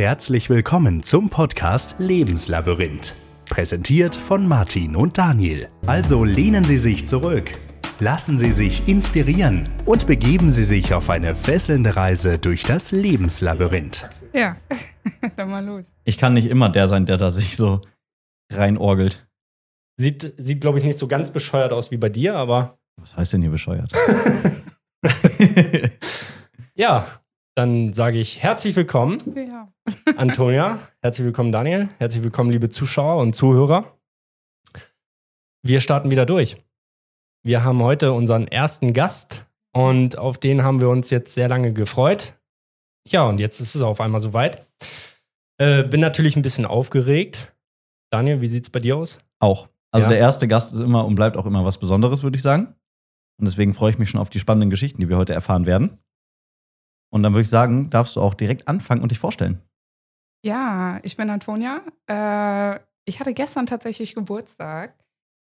Herzlich willkommen zum Podcast Lebenslabyrinth. Präsentiert von Martin und Daniel. Also lehnen Sie sich zurück, lassen Sie sich inspirieren und begeben Sie sich auf eine fesselnde Reise durch das Lebenslabyrinth. Ja, dann mal los. Ich kann nicht immer der sein, der da sich so reinorgelt. Sieht, sieht glaube ich, nicht so ganz bescheuert aus wie bei dir, aber Was heißt denn hier bescheuert? ja, dann sage ich herzlich willkommen, Ja. Antonia. herzlich willkommen, Daniel. Herzlich willkommen, liebe Zuschauer und Zuhörer. Wir starten wieder durch. Wir haben heute unseren ersten Gast und auf den haben wir uns jetzt sehr lange gefreut. Ja, und jetzt ist es auf einmal soweit. Äh, bin natürlich ein bisschen aufgeregt. Daniel, wie sieht es bei dir aus? Auch. Also Ja. der erste Gast ist immer und bleibt auch immer was Besonderes, würde ich sagen. Und deswegen freue ich mich schon auf die spannenden Geschichten, die wir heute erfahren werden. Und dann würde ich sagen, darfst du auch direkt anfangen und dich vorstellen. ja, ich bin Antonia. Äh, ich hatte gestern tatsächlich Geburtstag.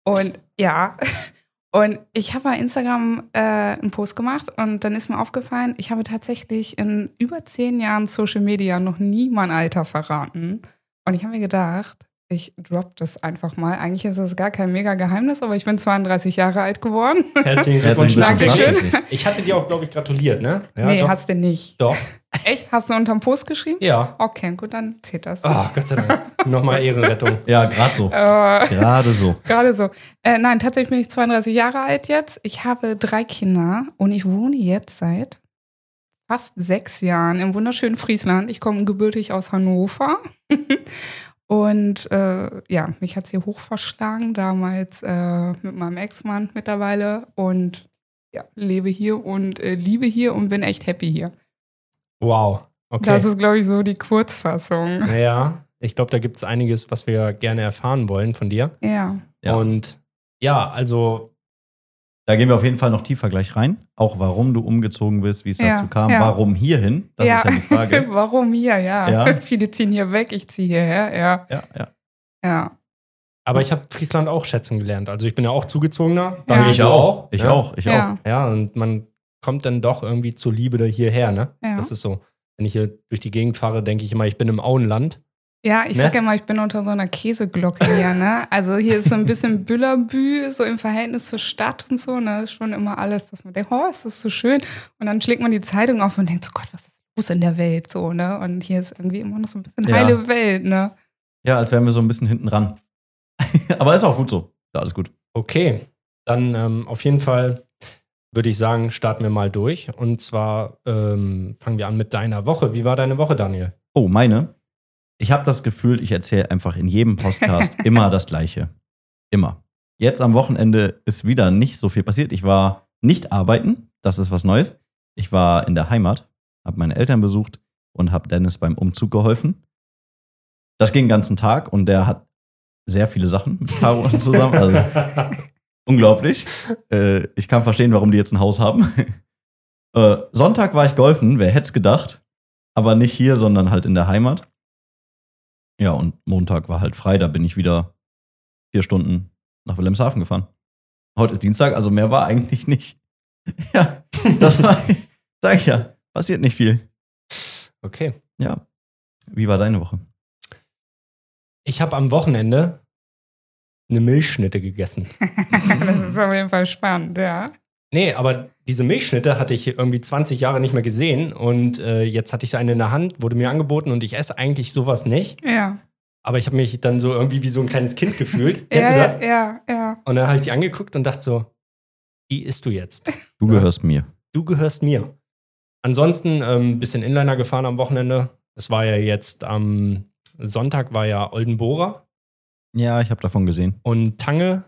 Und ja, und ich habe bei Instagram äh, einen Post gemacht und dann ist mir aufgefallen, ich habe tatsächlich in über zehn Jahren Social Media noch nie mein Alter verraten. Und ich habe mir gedacht, ich drop das einfach mal. Eigentlich ist es gar kein mega Geheimnis, aber ich bin 32 Jahre alt geworden. Herzlichen Glückwunsch. Dankeschön. Ich hatte dir auch, glaube ich, gratuliert, ne? Ja, nee, doch. hast du nicht. doch. Echt? Hast du unterm Post geschrieben? Ja. Okay, gut, dann zählt das. Ah, Gott sei Dank. Nochmal Ehrenrettung. Ja, gerade so. Äh, Gerade so. Gerade so. Äh, nein, tatsächlich bin ich 32 Jahre alt jetzt. Ich habe drei Kinder und ich wohne jetzt seit fast sechs Jahren im wunderschönen Friesland. Ich komme gebürtig aus Hannover. Und äh, ja, mich hat es hier hoch verschlagen, damals äh, mit meinem Ex-Mann mittlerweile. Und ja, lebe hier und äh, liebe hier und bin echt happy hier. Wow. Okay. Das ist, glaube ich, so die Kurzfassung. Naja, ich glaube, da gibt es einiges, was wir gerne erfahren wollen von dir. Ja. Ja. Und ja, also, Da gehen wir auf jeden Fall noch tiefer gleich rein. Auch warum du umgezogen bist, wie es Ja, dazu kam, ja. warum hierhin. Das ist ja die Frage. Warum hier? Ja. Ja. Viele ziehen hier weg, ich ziehe hierher. Ja. ja, ja. Ja. aber ich habe Friesland auch schätzen gelernt. Also ich bin ja auch zugezogener. Ja. Ich auch. Ich ja? auch. Ich ja. auch. Ja, und man kommt dann doch irgendwie zur Liebe da hierher, ne? Ja. Das ist so. Wenn ich hier durch die Gegend fahre, denke ich immer, ich bin im Auenland. Ja, ich Ne? sag ja mal, ich bin unter so einer Käseglocke hier, ne? Also hier ist so ein bisschen Büllerbü, so im Verhältnis zur Stadt und so, ne? Ist schon immer alles, dass man denkt, oh, ist das so schön. Und dann schlägt man die Zeitung auf und denkt so, Gott, was ist los in der Welt, so, ne? Und hier ist irgendwie immer noch so ein bisschen Ja. heile Welt, ne? Ja, als wären wir so ein bisschen hinten ran. Aber ist auch gut so. Ja, alles gut. Okay, dann ähm, auf jeden Fall würde ich sagen, starten wir mal durch. Und zwar ähm, fangen wir an mit deiner Woche. Wie war deine Woche, Daniel? Oh, meine. Ich habe das Gefühl, ich erzähle einfach in jedem Podcast immer das Gleiche. Immer. Jetzt am Wochenende ist wieder nicht so viel passiert. Ich war nicht arbeiten, das ist was Neues. Ich war in der Heimat, habe meine Eltern besucht und habe Dennis beim Umzug geholfen. Das ging den ganzen Tag und der hat sehr viele Sachen mit Caro zusammen. Also unglaublich. Äh, ich kann verstehen, warum die jetzt ein Haus haben. äh, Sonntag war ich golfen, wer hätte es gedacht. Aber nicht hier, sondern halt in der Heimat. Ja, und Montag war halt frei, da bin ich wieder vier Stunden nach Wilhelmshaven gefahren. Heute ist Dienstag, also mehr war eigentlich nicht. Ja, das war, sag ich ja, passiert nicht viel. Okay. Ja. Wie war deine Woche? Ich habe am Wochenende eine Milchschnitte gegessen. das ist auf jeden Fall spannend, ja. Nee, aber diese Milchschnitte hatte ich irgendwie 20 Jahre nicht mehr gesehen und äh, jetzt hatte ich sie eine in der Hand, wurde mir angeboten und ich esse eigentlich sowas nicht. Ja. Aber ich habe mich dann so irgendwie wie so ein kleines Kind gefühlt. Kennst ja, du das? Ja, ja. Und dann habe ich die angeguckt und dachte so, die isst du jetzt. Du Ja. gehörst mir. Du gehörst mir. Ansonsten ein ähm, bisschen Inliner gefahren am Wochenende. Es war ja jetzt am Sonntag war ja Oldenbora Ja, ich habe davon gesehen. und Tange.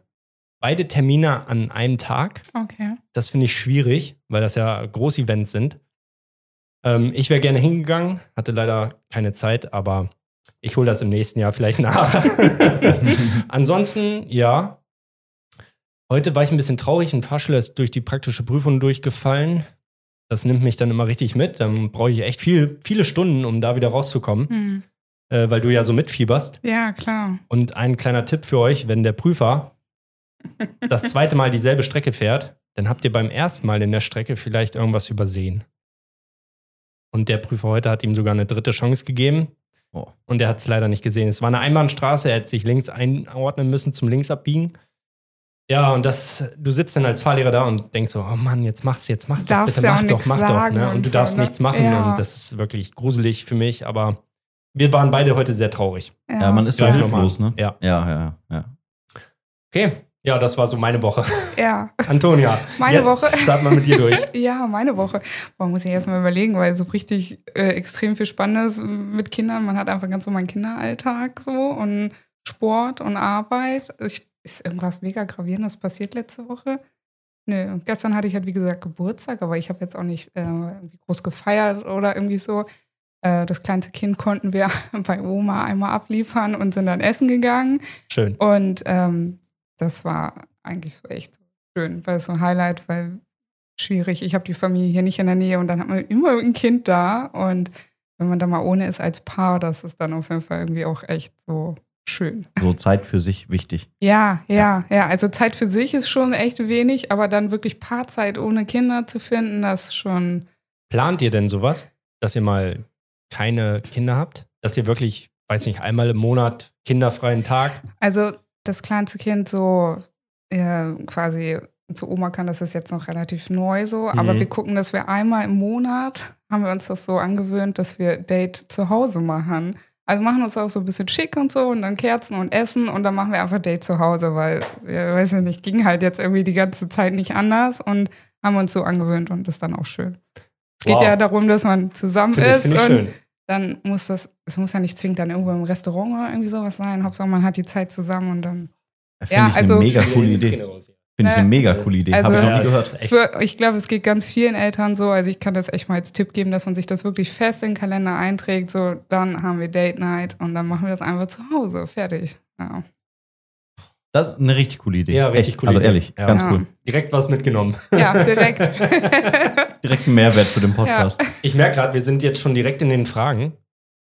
Beide Termine an einem Tag. Okay. Das finde ich schwierig, weil das ja Großevents sind. Ähm, ich wäre gerne hingegangen, hatte leider keine Zeit, aber ich hole das im nächsten Jahr vielleicht nach. Ansonsten, ja. Heute war ich ein bisschen traurig. Ein Fahrschüler ist durch die praktische Prüfung durchgefallen. Das nimmt mich dann immer richtig mit. Dann brauche ich echt viel, viele Stunden, um da wieder rauszukommen, Hm. äh, weil du ja so mitfieberst. Ja, klar. Und ein kleiner Tipp für euch, wenn der Prüfer das zweite Mal dieselbe Strecke fährt, dann habt ihr beim ersten Mal in der Strecke vielleicht irgendwas übersehen. Und der Prüfer heute hat ihm sogar eine dritte Chance gegeben. Oh. Und er hat es leider nicht gesehen. Es war eine Einbahnstraße, er hätte sich links einordnen müssen zum Linksabbiegen. Ja, und das, du sitzt dann als Fahrlehrer da und denkst so, oh Mann, jetzt mach's, jetzt mach's doch, bitte ja mach doch, mach doch. Ne? Und und du so, darfst ne? nichts machen Ja. und das ist wirklich gruselig für mich, aber wir waren beide heute sehr traurig. Ja, man ist so hilflos, ne? Ja. Ja, ja, ja. Okay, ja, das war so meine Woche. Ja, Antonia, Meine jetzt Woche. starten wir mit dir durch. ja, meine Woche. Boah, muss ich erstmal überlegen, weil so richtig äh, extrem viel Spannendes mit Kindern. Man hat einfach ganz so meinen Kinderalltag so und Sport und Arbeit. Ich, ist irgendwas mega gravierendes passiert letzte Woche? Nö, gestern hatte ich halt wie gesagt Geburtstag, aber ich habe jetzt auch nicht äh, irgendwie groß gefeiert oder irgendwie so. Äh, das kleinste Kind konnten wir bei Oma einmal abliefern und sind dann essen gegangen. Schön. Und ähm, das war eigentlich so echt schön, weil es so ein Highlight, weil schwierig. Ich habe die Familie hier nicht in der Nähe und dann hat man immer ein Kind da. Und wenn man da mal ohne ist als Paar, das ist dann auf jeden Fall irgendwie auch echt so schön. So Zeit für sich wichtig. Ja, ja, ja. Also Zeit für sich ist schon echt wenig, aber dann wirklich Paarzeit ohne Kinder zu finden, das ist schon. Plant ihr denn sowas, dass ihr mal keine Kinder habt? Dass ihr wirklich, weiß nicht, einmal im Monat kinderfreien Tag? Also das kleinste Kind so äh, quasi zu Oma kann, das ist jetzt noch relativ neu so, aber Mhm. wir gucken, dass wir einmal im Monat, haben wir uns das so angewöhnt, dass wir Date zu Hause machen. Also machen uns auch so ein bisschen schick und so und dann Kerzen und Essen und dann machen wir einfach Date zu Hause, weil, ja, weiß ich nicht, ging halt jetzt irgendwie die ganze Zeit nicht anders und haben uns so angewöhnt und ist dann auch schön. Es geht Wow. ja darum, dass man zusammen Finde ich, ist finde ich und schön. dann muss das, es muss ja nicht zwingend dann irgendwo im Restaurant oder irgendwie sowas sein. Hauptsache man hat die Zeit zusammen und dann. Finde Ja, ich also- eine mega coole Idee. Finde ich eine Ne, mega coole Idee. also- Habe ich noch Ja, nie gehört. Für, ich glaube, es geht ganz vielen Eltern so. Also ich kann das echt mal als Tipp geben, dass man sich das wirklich fest in den Kalender einträgt. So, dann haben wir Date Night und dann machen wir das einfach zu Hause. Fertig. Ja. Das ist eine richtig coole Idee. Ja, richtig Echt, coole Also Idee. ehrlich, Ja. ganz Ja. cool. Direkt was mitgenommen. Ja, direkt. Direkt ein Mehrwert für den Podcast. Ich merke gerade, wir sind jetzt schon direkt in den Fragen.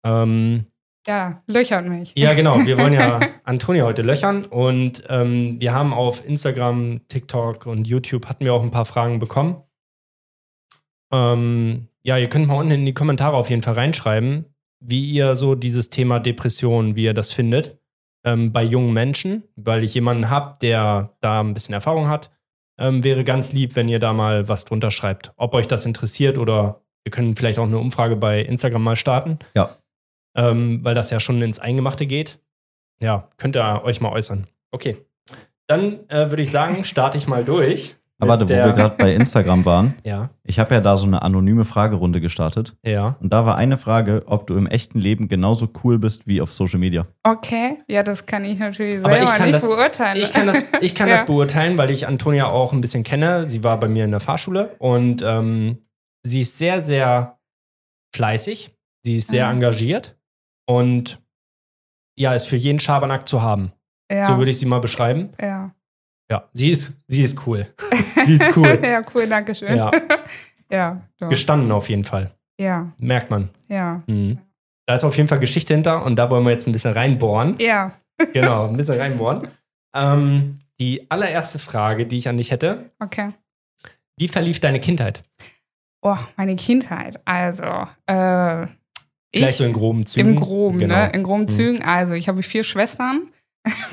Ähm, ja, löchert mich. ja, genau. Wir wollen ja Antonia heute löchern und ähm, wir haben auf Instagram, TikTok und YouTube hatten wir auch ein paar Fragen bekommen. Ähm, ja, ihr könnt mal unten in die Kommentare auf jeden Fall reinschreiben, wie ihr so dieses Thema Depression, wie ihr das findet ähm, bei jungen Menschen, weil ich jemanden habe, der da ein bisschen Erfahrung hat. Ähm, wäre ganz lieb, wenn ihr da mal was drunter schreibt, ob euch das interessiert oder wir können vielleicht auch eine Umfrage bei Instagram mal starten. Ja. Ähm, weil das ja schon ins Eingemachte geht. Ja, könnt ihr euch mal äußern. Okay. Dann äh, würde ich sagen, starte ich mal durch. Aber warte, wo wir gerade bei Instagram waren, Ja, ich habe ja da so eine anonyme Fragerunde gestartet. ja. Und da war eine Frage, ob du im echten Leben genauso cool bist wie auf Social Media. Okay, ja, das kann ich natürlich Aber selber ich kann nicht das- beurteilen. Ich kann das, ich kann Ja. das beurteilen, weil ich Antonia auch ein bisschen kenne. Sie war bei mir in der Fahrschule und ähm, sie ist sehr, sehr fleißig. Sie ist sehr Mhm. engagiert und ja, ist für jeden Schabernack zu haben. ja, So würde ich sie mal beschreiben. ja. Ja, sie ist, sie ist cool. Sie ist cool. ja, cool, danke schön. ja, ja, doch. gestanden auf jeden Fall. ja, Merkt man. ja. Mhm. Da ist auf jeden Fall Geschichte hinter und da wollen wir jetzt ein bisschen reinbohren. Ja, Genau, ein bisschen reinbohren. Ähm, die allererste Frage, die ich an dich hätte: okay. Wie verlief deine Kindheit? Oh, meine Kindheit. Also, äh, Vielleicht ich so in groben Zügen. im Groben, Genau. ne? In groben Mhm. Zügen. Also, ich habe vier Schwestern.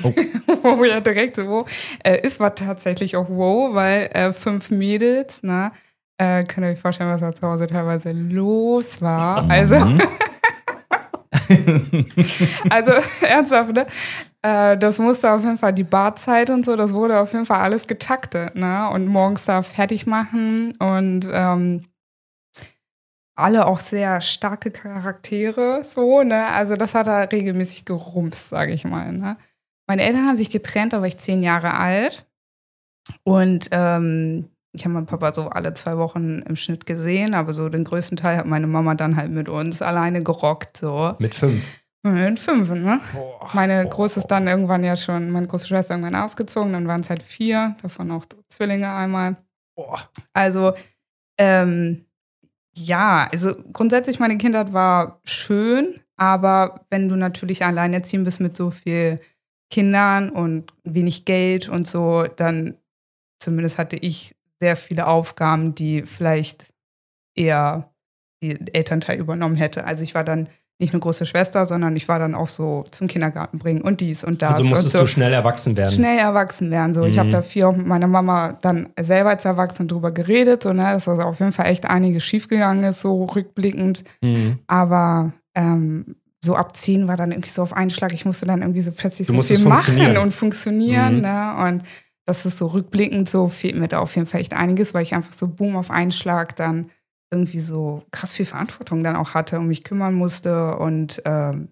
Oh. oh ja, direkt so. Äh, es war tatsächlich auch wow, weil äh, fünf Mädels, ne? Äh, könnt ihr euch vorstellen, was da zu Hause teilweise los war. Also, Mhm. Also ernsthaft, ne? Äh, das musste auf jeden Fall die Barzeit und so, das wurde auf jeden Fall alles getaktet, ne? Und morgens da fertig machen und ähm, alle auch sehr starke Charaktere, so, ne? Also das hat da regelmäßig gerumst, sage ich mal, ne? Meine Eltern haben sich getrennt, da war ich zehn Jahre alt. Und ähm, ich habe meinen Papa so alle zwei Wochen im Schnitt gesehen, aber so den größten Teil hat meine Mama dann halt mit uns alleine gerockt, so. Mit fünf. Mit fünf, ne? Meine Große ist dann irgendwann ja schon, meine große Schwester irgendwann ausgezogen, dann waren es halt vier, davon auch Zwillinge einmal. Boah. Also, ähm, ja, also grundsätzlich meine Kindheit war schön, aber wenn du natürlich alleinerziehend bist mit so viel Kindern und wenig Geld und so, dann zumindest hatte ich sehr viele Aufgaben, die vielleicht eher die Elternteil übernommen hätte. Also ich war dann nicht eine große Schwester, sondern ich war dann auch so zum Kindergarten bringen und dies und das. Also musstest und so du schnell erwachsen werden. schnell erwachsen werden. So, ich habe Mhm. da viel auch mit meiner Mama dann selber als Erwachsene drüber geredet, so, ne, dass also auf jeden Fall echt einiges schiefgegangen ist, so rückblickend. Mhm. Aber ähm, so ab 10 war dann irgendwie so auf einen Schlag, ich musste dann irgendwie so plötzlich Du so viel machen und funktionieren. Mhm. Ne? Und das ist so rückblickend, so fehlt mir da auf jeden Fall echt einiges, weil ich einfach so boom auf einen Schlag dann irgendwie so krass viel Verantwortung dann auch hatte und mich kümmern musste und ähm,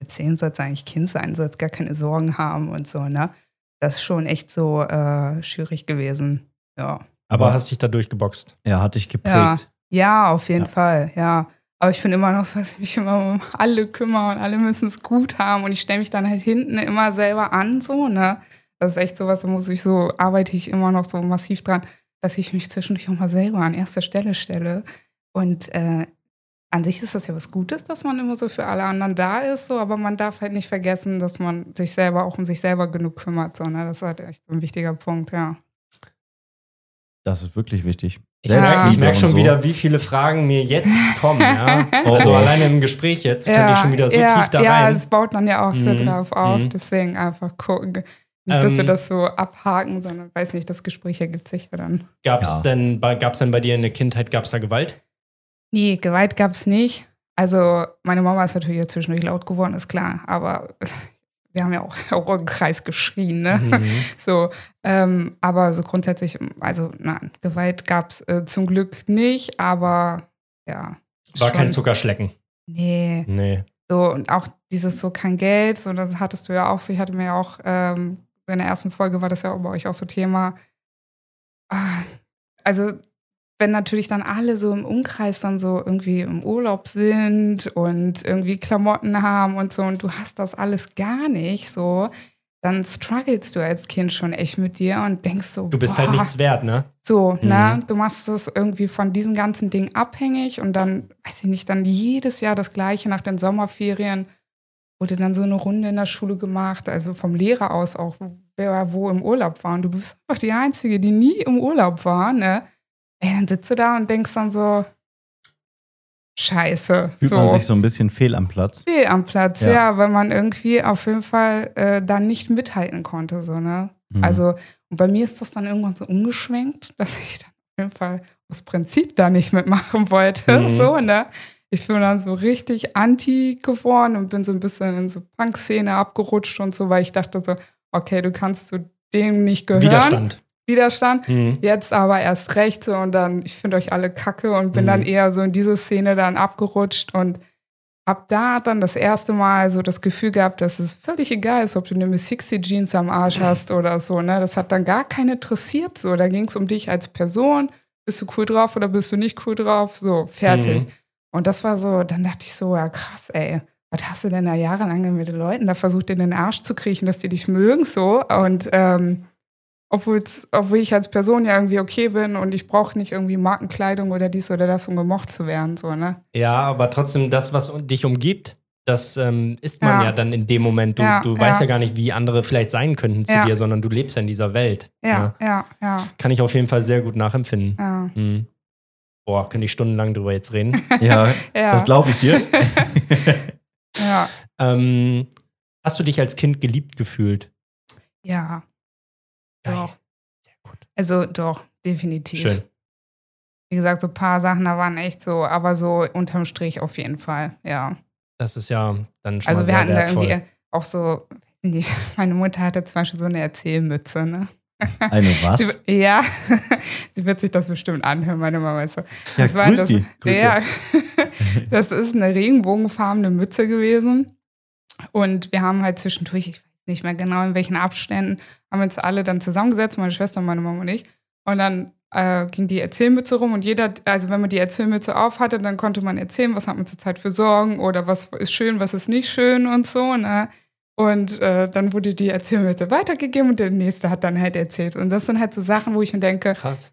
mit 10 soll es eigentlich Kind sein, soll es gar keine Sorgen haben und so, ne? Das ist schon echt so äh, schwierig gewesen. Ja. Aber hast dich da durchgeboxt. Er hat dich geprägt. Ja. Ja, auf jeden Ja. Fall, ja. Aber ich finde immer noch so, dass ich mich immer um alle kümmere und alle müssen es gut haben und ich stelle mich dann halt hinten immer selber an, so, ne? Das ist echt sowas, da muss ich so, arbeite ich immer noch so massiv dran, dass ich mich zwischendurch auch mal selber an erster Stelle stelle. Und äh, an sich ist das ja was Gutes, dass man immer so für alle anderen da ist, so, aber man darf halt nicht vergessen, dass man sich selber auch um sich selber genug kümmert, so, ne? Das ist halt echt so ein wichtiger Punkt, ja. Das ist wirklich wichtig. Ich Ja. merke Selbstliebe merk und schon so. wieder, wie viele Fragen mir jetzt kommen. Ja? Oh, Also oh. alleine im Gespräch jetzt kann ich schon wieder so ja, tief da ja, rein. es baut dann ja auch so Mhm, drauf auf. mhm. Deswegen einfach gucken. Nicht, dass wir Ähm, das so abhaken, sondern weiß nicht, das Gespräch ergibt sich ja dann. Gab es Ja. denn, gab's denn bei dir in der Kindheit, gab es da Gewalt? Nee, Gewalt gab es nicht. Also, meine Mama ist natürlich zwischendurch laut geworden, ist klar. Aber wir haben ja auch, auch im Kreis geschrien, ne? Mhm. So, ähm, aber so grundsätzlich, also nein, Gewalt gab es äh, zum Glück nicht, aber ja. War kein schon- Zuckerschlecken. Nee. Nee. So, und auch dieses so kein Geld, so das hattest du ja auch so. Ich hatte mir ja auch, ähm, in der ersten Folge war das ja bei euch auch so Thema. Ah, Also, wenn natürlich dann alle so im Umkreis dann so irgendwie im Urlaub sind und irgendwie Klamotten haben und so und du hast das alles gar nicht so, dann strugglest du als Kind schon echt mit dir und denkst so, Du bist halt boah, nichts wert, ne? so, Mhm. ne? Du machst das irgendwie von diesen ganzen Dingen abhängig und dann, weiß ich nicht, dann jedes Jahr das Gleiche nach den Sommerferien wurde dann so eine Runde in der Schule gemacht, also vom Lehrer aus auch, wer wo im Urlaub war. Und du bist einfach die Einzige, die nie im Urlaub war, ne? Ey, dann sitzt du da und denkst dann so, Scheiße. Fühlt so. man sich so ein bisschen fehl am Platz. fehl am Platz, Ja. ja. weil man irgendwie auf jeden Fall äh, dann nicht mithalten konnte, so, ne? Mhm. Also, und bei mir ist das dann irgendwann so umgeschwenkt, dass ich dann auf jeden Fall aus Prinzip da nicht mitmachen wollte. Mhm. So, ne? Ich bin dann so richtig anti geworden und bin so ein bisschen in so Punk-Szene abgerutscht und so, weil ich dachte so, okay, du kannst zu dem nicht gehören. Widerstand. Widerstand. Mhm. Jetzt aber erst recht so und dann, ich finde euch alle kacke und bin Mhm. dann eher so in diese Szene dann abgerutscht und hab da dann das erste Mal so das Gefühl gehabt, dass es völlig egal ist, ob du eine Miss 60 Jeans am Arsch hast oder so, ne? Das hat dann gar keinen interessiert so. Da ging es um dich als Person. Bist du cool drauf oder bist du nicht cool drauf? So, fertig. Mhm. Und das war so, dann dachte ich so, ja krass, ey. Was hast du denn da jahrelang mit den Leuten da versucht, in den Arsch zu kriechen, dass die dich mögen, so? Und ähm, obwohl's, obwohl ich als Person ja irgendwie okay bin und ich brauche nicht irgendwie Markenkleidung oder dies oder das, um gemocht zu werden, so, ne? Ja, aber trotzdem, das, was dich umgibt, das ähm, ist man ja. Ja. dann in dem Moment. Du, Ja, du weißt ja ja. gar nicht, wie andere vielleicht sein könnten zu dir, sondern du lebst ja in dieser Welt. Ja, ne? ja, ja, Kann ich auf jeden Fall sehr gut nachempfinden. ja. Mhm. Boah, könnte ich stundenlang drüber jetzt reden. Ja, Ja, das glaube ich dir. ja, ähm, hast du dich als Kind geliebt gefühlt? ja, Geil. doch. Sehr gut. Also doch, definitiv. Schön. Wie gesagt, so ein paar Sachen, da waren echt so, aber so unterm Strich auf jeden Fall, ja. Das ist ja dann schon Also mal wir hatten da wertvoll. irgendwie auch so, weiß ich nicht, meine Mutter hatte zum Beispiel so eine Erzählmütze, ne? Eine was? Sie, ja, sie wird sich das bestimmt anhören, meine Mama ist so. Ja, Das war das. Ja, das ist eine regenbogenfarbene Mütze gewesen. Und wir haben halt zwischendurch, ich weiß nicht mehr genau in welchen Abständen, haben wir uns alle dann zusammengesetzt, meine Schwester, meine Mama und ich. Und dann äh, ging die Erzählmütze rum und jeder, also wenn man die Erzählmütze auf hatte, dann konnte man erzählen, was hat man zurzeit für Sorgen oder was ist schön, was ist nicht schön und so. Ne? Und äh, dann wurde die Erzählmütze weitergegeben und der nächste hat dann halt erzählt. Und das sind halt so Sachen, wo ich mir denke, Krass.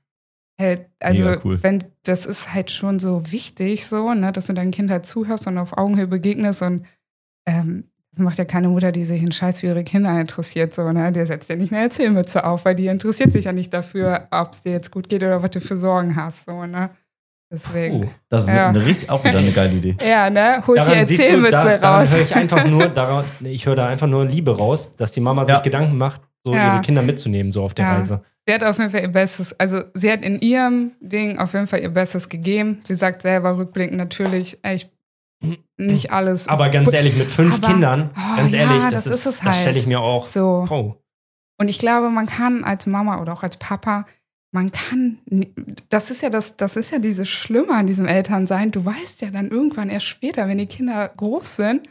halt, also Mega cool. wenn das ist halt schon so wichtig, so, ne, dass du deinem Kind halt zuhörst und auf Augenhöhe begegnest und ähm, das macht ja keine Mutter, die sich in Scheiß für ihre Kinder interessiert, so, ne? Der setzt ja nicht eine Erzählmütze auf, weil die interessiert sich ja nicht dafür, ob es dir jetzt gut geht oder was du für Sorgen hast, so, ne? Deswegen. Uh, Das ist Ja. eine, richtig, auch wieder eine geile Idee. Ja, ne? Holt die daran du, Erzählwitze da, daran raus. höre ich einfach nur, daran, ich höre da einfach nur Liebe raus, dass die Mama Ja. sich Gedanken macht, so Ja. ihre Kinder mitzunehmen, so auf der Ja. Reise. Sie hat auf jeden Fall ihr Bestes, also sie hat in ihrem Ding auf jeden Fall ihr Bestes gegeben. Sie sagt selber rückblickend natürlich, echt nicht alles. Aber ganz ehrlich, mit fünf Aber- Kindern, Oh, ganz ja, ehrlich, das das, ist ist, es das halt. stelle ich mir auch. so. Oh. Und ich glaube, man kann als Mama oder auch als Papa, man kann, das ist ja das, das ist ja dieses Schlimme an diesem Elternsein. Du weißt ja dann irgendwann erst später, wenn die Kinder groß sind,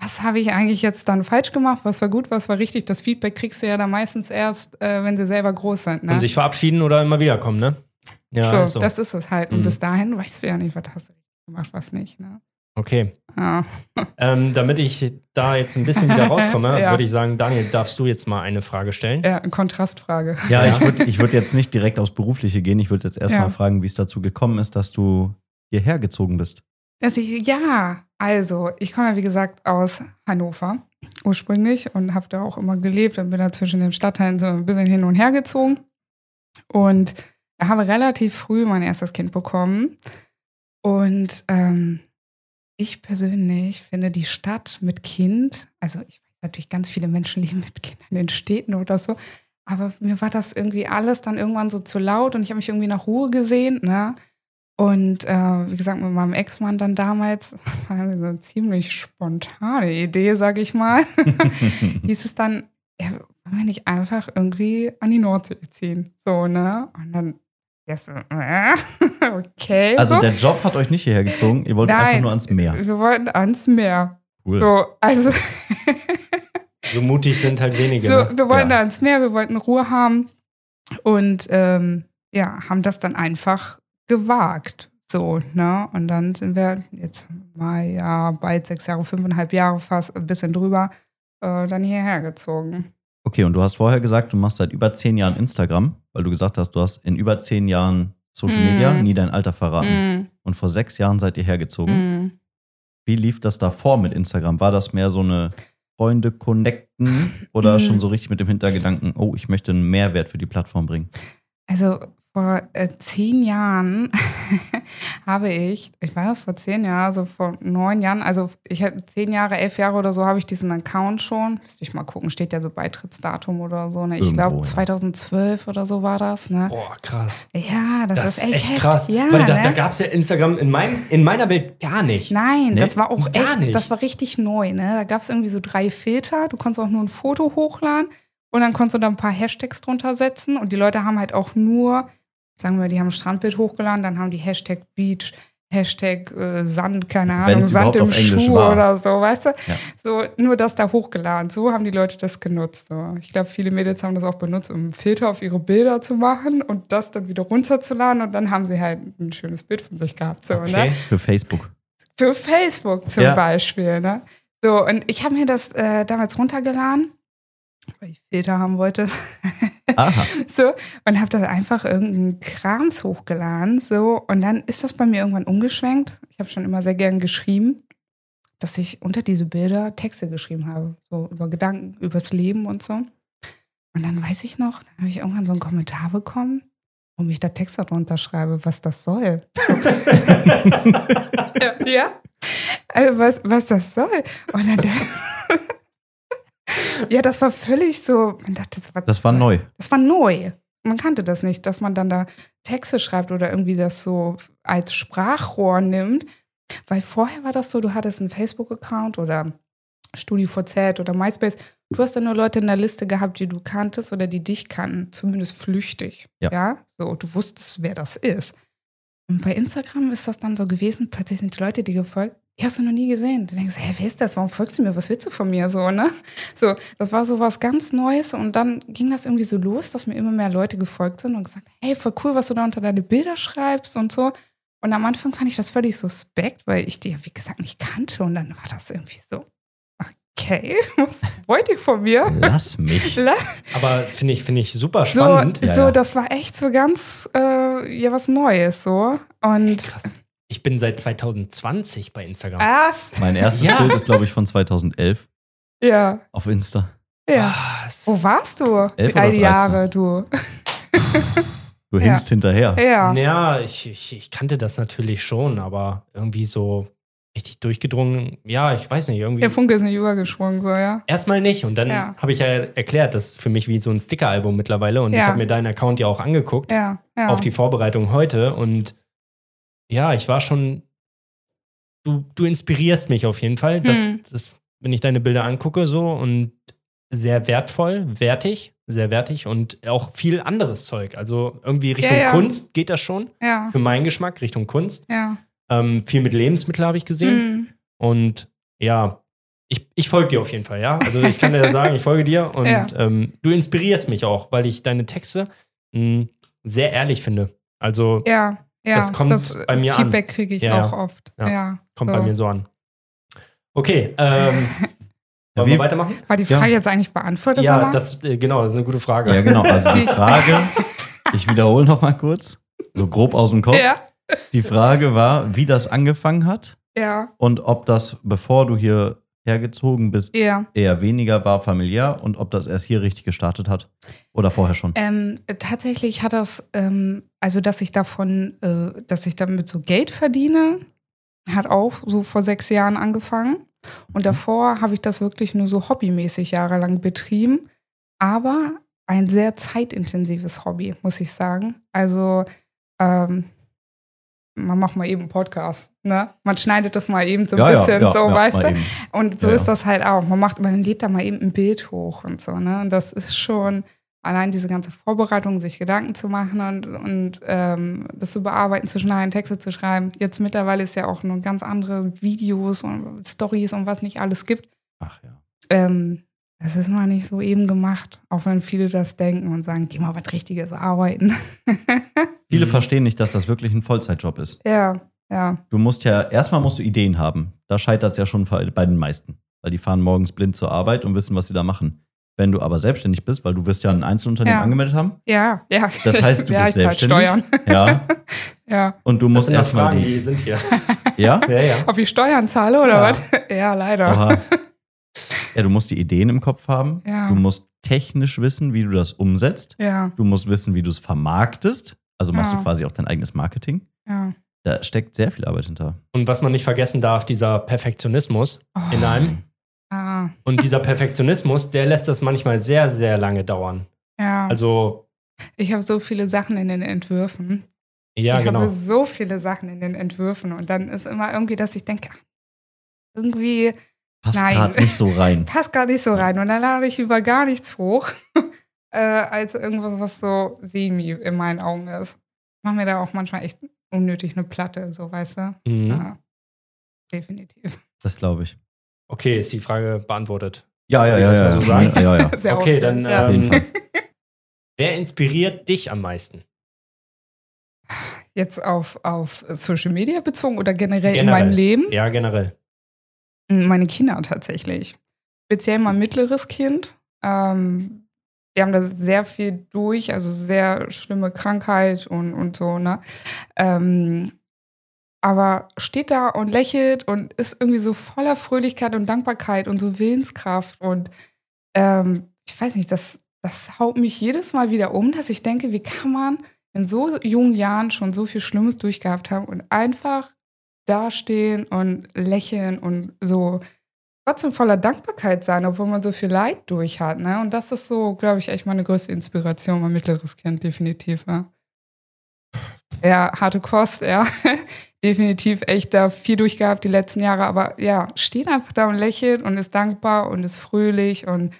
was habe ich eigentlich jetzt dann falsch gemacht, was war gut, was war richtig. Das Feedback kriegst du ja dann meistens erst, äh, wenn sie selber groß sind. Ne? Und sich verabschieden oder immer wiederkommen, ne? Ja, so, so. das ist es halt. Und Mhm. bis dahin weißt du ja nicht, was hast du gemacht, was nicht. Ne? Okay. Ja. Ähm, damit ich da jetzt ein bisschen wieder rauskomme, Ja. würde ich sagen, Daniel, darfst du jetzt mal eine Frage stellen? ja, Kontrastfrage. Ja, Ja. ich würde ich würd jetzt nicht direkt aufs Berufliche gehen. Ich würde jetzt erstmal Ja. fragen, wie es dazu gekommen ist, dass du hierher gezogen bist. Dass ich, ja, also, ich komme ja wie gesagt aus Hannover ursprünglich und habe da auch immer gelebt und bin da zwischen den Stadtteilen so ein bisschen hin und her gezogen. Und habe relativ früh mein erstes Kind bekommen. Und ähm, ich persönlich finde die Stadt mit Kind, also ich weiß natürlich, ganz viele Menschen leben mit Kindern in den Städten oder so, aber mir war das irgendwie alles dann irgendwann so zu laut und ich habe mich irgendwie nach Ruhe gesehnt, ne? Und äh, wie gesagt, mit meinem Ex-Mann dann damals, war so eine ziemlich spontane Idee, sag ich mal, hieß es dann, ja, wollen wir nicht einfach irgendwie an die Nordsee ziehen? So, ne? Und dann, okay. Also so. der Job hat euch nicht hierher gezogen, ihr wolltet einfach nur ans Meer. Wir wollten ans Meer. Cool. So, also, So mutig sind halt wenige. so, ne? wir wollten Ja. da ans Meer, wir wollten Ruhe haben und ähm, ja, haben das dann einfach gewagt. So, ne? Und dann sind wir jetzt mal ja bald sechs Jahre, fünfeinhalb Jahre fast, ein bisschen drüber, äh, dann hierher gezogen. Okay, und du hast vorher gesagt, du machst seit über zehn Jahren Instagram, weil du gesagt hast, du hast in über zehn Jahren Social Mhm. Media nie dein Alter verraten. Mm, Und vor sechs Jahren seid ihr hergezogen. mm. Wie lief das davor mit Instagram? War das mehr so eine Freunde connecten oder Mhm. schon so richtig mit dem Hintergedanken, oh, ich möchte einen Mehrwert für die Plattform bringen? Also vor äh, zehn Jahren habe ich, ich war das vor zehn Jahren, so vor neun Jahren, also ich habe zehn Jahre, elf Jahre oder so habe ich diesen Account schon. Müsste ich mal gucken, steht ja so Beitrittsdatum oder so. Ne? Ich glaube ja. 2012 oder so war das. Ne? Boah, krass. Ja, das, Das, ist echt, echt krass. Ja, Weil da, ne? da gab es ja Instagram in, mein, in meiner Welt gar nicht. Nein, Nee, das war auch gar echt, nicht. das war richtig neu, ne? Da gab es irgendwie so drei Filter. Du konntest auch nur ein Foto hochladen und dann konntest du da ein paar Hashtags drunter setzen. Und die Leute haben halt auch nur, sagen wir, die haben ein Strandbild hochgeladen, dann haben die Hashtag Beach, Hashtag äh, Sand, keine Ahnung, Sand im Schuh war. oder so, weißt du? Ja. So, nur das da hochgeladen. So haben die Leute das genutzt. So. Ich glaube, viele Mädels haben das auch benutzt, um einen Filter auf ihre Bilder zu machen und das dann wieder runterzuladen und dann haben sie halt ein schönes Bild von sich gehabt. So, ne? Okay. Für Facebook. Für Facebook zum Ja. Beispiel. Ne? So, und ich habe mir das äh, damals runtergeladen, weil ich Filter haben wollte. Aha. so, und habe das einfach irgendeinen Krams hochgeladen. So, und dann ist das bei mir irgendwann umgeschwenkt. Ich habe schon immer sehr gern geschrieben, dass ich unter diese Bilder Texte geschrieben habe. So über Gedanken, übers Leben und so. Und dann weiß ich noch, dann habe ich irgendwann so einen Kommentar bekommen, wo ich da Texte drunter schreibe, was das soll. So. ja, ja. Also was, was das soll. Und dann ja, das war völlig so, man dachte, so, was, Das war neu. das war neu. Man kannte das nicht, dass man dann da Texte schreibt oder irgendwie das so als Sprachrohr nimmt. Weil vorher war das so, du hattest einen Facebook-Account oder StudiVZ oder MySpace. Du hast dann nur Leute in der Liste gehabt, die du kanntest oder die dich kannten, zumindest flüchtig. Ja. ja? So, du wusstest, wer das ist. Und bei Instagram ist das dann so gewesen, plötzlich sind die Leute, die gefolgt, die hast du noch nie gesehen. Du denkst, hä, wer ist das? Warum folgst du mir? Was willst du von mir? So, ne? So, das war so was ganz Neues und dann ging das irgendwie so los, dass mir immer mehr Leute gefolgt sind und gesagt, hey, voll cool, was du da unter deine Bilder schreibst und so. Und am Anfang fand ich das völlig suspekt, weil ich die ja, wie gesagt, nicht kannte und dann war das irgendwie so, okay, was wollt ihr von mir? Lass mich. Aber finde ich, finde ich super So, spannend. Ja, so ja. das war echt so ganz, äh, ja, was Neues so. Und Krass. Ich bin seit 2020 bei Instagram. was? Mein erstes Ja. Bild ist, glaube ich, von 2011 Ja, auf Insta. ja. Was? Wo warst du? Elf die Jahre, du. Du Ja. hinkst hinterher. Ja. Ja, ich, ich, ich kannte das natürlich schon, aber irgendwie so richtig durchgedrungen. Ja, ich weiß nicht, irgendwie. Der Funke ist nicht übergesprungen, so, ja. Erstmal nicht. Und dann Ja. habe ich ja erklärt, das ist für mich wie so ein Sticker-Album mittlerweile. Und ich Ja. habe mir deinen Account ja auch angeguckt Ja, ja. auf die Vorbereitung heute. Und ja, ich war schon. Du, du inspirierst mich auf jeden Fall. Das, Hm. das, wenn ich deine Bilder angucke, so und sehr wertvoll, wertig, sehr wertig und auch viel anderes Zeug. Also irgendwie Richtung Ja, ja. Kunst geht das schon. ja, Für meinen Geschmack, Richtung Kunst. ja. Ähm, viel mit Lebensmitteln habe ich gesehen. Hm. Und ja, ich, ich folge dir auf jeden Fall, ja. Also ich kann dir sagen, ich folge dir und ähm, du inspirierst mich auch, weil ich deine Texte mh, sehr ehrlich finde. Also Ja, ja. Das kommt bei mir an. Feedback kriege ich Ja, auch oft. Ja. Ja. kommt so. bei mir so an. Okay, ähm, wollen wie- wir weitermachen? War die Ja. Frage jetzt eigentlich beantwortet? Ja, das äh, genau, das ist eine gute Frage. Ja, genau. Also die Frage, ich wiederhole noch mal kurz, so grob aus dem Kopf. ja, Die Frage war, wie das angefangen hat ja, und ob das, bevor du hier hergezogen bist, ja. eher weniger war familiär und ob das erst hier richtig gestartet hat oder vorher schon. Ähm, tatsächlich hat das, ähm, also dass ich davon, äh, dass ich damit so Geld verdiene, hat auch so vor sechs Jahren angefangen. Und davor habe ich das wirklich nur so hobbymäßig jahrelang betrieben. Aber ein sehr zeitintensives Hobby, muss ich sagen. Also, ähm, man macht mal eben einen Podcast, ne? Man schneidet das mal eben so ein bisschen, so, weißt mal du? eben. Und so Ja, ist ja. das halt auch. Man macht, man lädt da mal eben ein Bild hoch und so, ne? Und das ist schon allein diese ganze Vorbereitung, sich Gedanken zu machen und, und ähm, das zu bearbeiten, zu schneiden, Texte zu schreiben. Jetzt mittlerweile ist ja auch noch ganz andere Videos und Stories und was nicht alles gibt. Ach ja. Ähm, das ist mal nicht so eben gemacht, auch wenn viele das denken und sagen, geh mal was Richtiges arbeiten. Viele Mhm. verstehen nicht, dass das wirklich ein Vollzeitjob ist. ja, ja, Du musst ja, erstmal musst du Ideen haben. Da scheitert es ja schon bei den meisten. Weil die fahren morgens blind zur Arbeit und wissen, was sie da machen. Wenn du aber selbstständig bist, weil du wirst ja ein Einzelunternehmen Ja. angemeldet haben. ja, ja. Das heißt, du ja, bist selbstständig. Steuern. Ja. Ja. Und du Das musst erstmal die. die sind hier. Ja? ja, ja. Ob ich Steuern zahle oder Ja. was? Ja, leider. Oha. Ja, du musst die Ideen im Kopf haben. Ja. Du musst technisch wissen, wie du das umsetzt. Ja, Du musst wissen, wie du es vermarktest. Also machst Ja. du quasi auch dein eigenes Marketing. ja. Da steckt sehr viel Arbeit hinter. Und was man nicht vergessen darf, dieser Perfektionismus Oh. in einem. Ah, Und dieser Perfektionismus, der lässt das manchmal sehr, sehr lange dauern. ja. Also, ich habe so viele Sachen in den Entwürfen. ja, ich genau. habe so viele Sachen in den Entwürfen und dann ist immer irgendwie, dass ich denke, irgendwie Passt gerade nicht so rein. passt gar nicht so rein und dann lade ich lieber gar nichts hoch, äh, als irgendwas, was so semi in meinen Augen ist. Ich mache mir da auch manchmal echt unnötig eine Platte, so weißt du. Mhm. Ja, definitiv. Das glaube ich. Okay, ist die Frage beantwortet. Ja, ja, ja. Ja, so sagen? ja, ja. Sehr Okay, dann, ja. Auf jeden Ähm, Fall. Wer inspiriert dich am meisten? Jetzt auf, auf Social Media bezogen oder generell, in Generell. meinem Leben? Ja, generell. Meine Kinder tatsächlich. Speziell mein mittleres Kind. Ähm, die haben da sehr viel durch, also sehr schlimme Krankheit und, und so, ne? Ähm, aber steht da und lächelt und ist irgendwie so voller Fröhlichkeit und Dankbarkeit und so Willenskraft. Und ähm, ich weiß nicht, das, das haut mich jedes Mal wieder um, dass ich denke, wie kann man in so jungen Jahren schon so viel Schlimmes durchgehabt haben und einfach dastehen und lächeln und so trotzdem voller Dankbarkeit sein, obwohl man so viel Leid durch hat. Ne? Und das ist so, glaube ich, echt meine größte Inspiration, mein mittleres Kind, definitiv. Ja, ja harte Kost, ja. definitiv echt da viel durchgehabt die letzten Jahre. Aber ja, steht einfach da und lächelt und ist dankbar und ist fröhlich und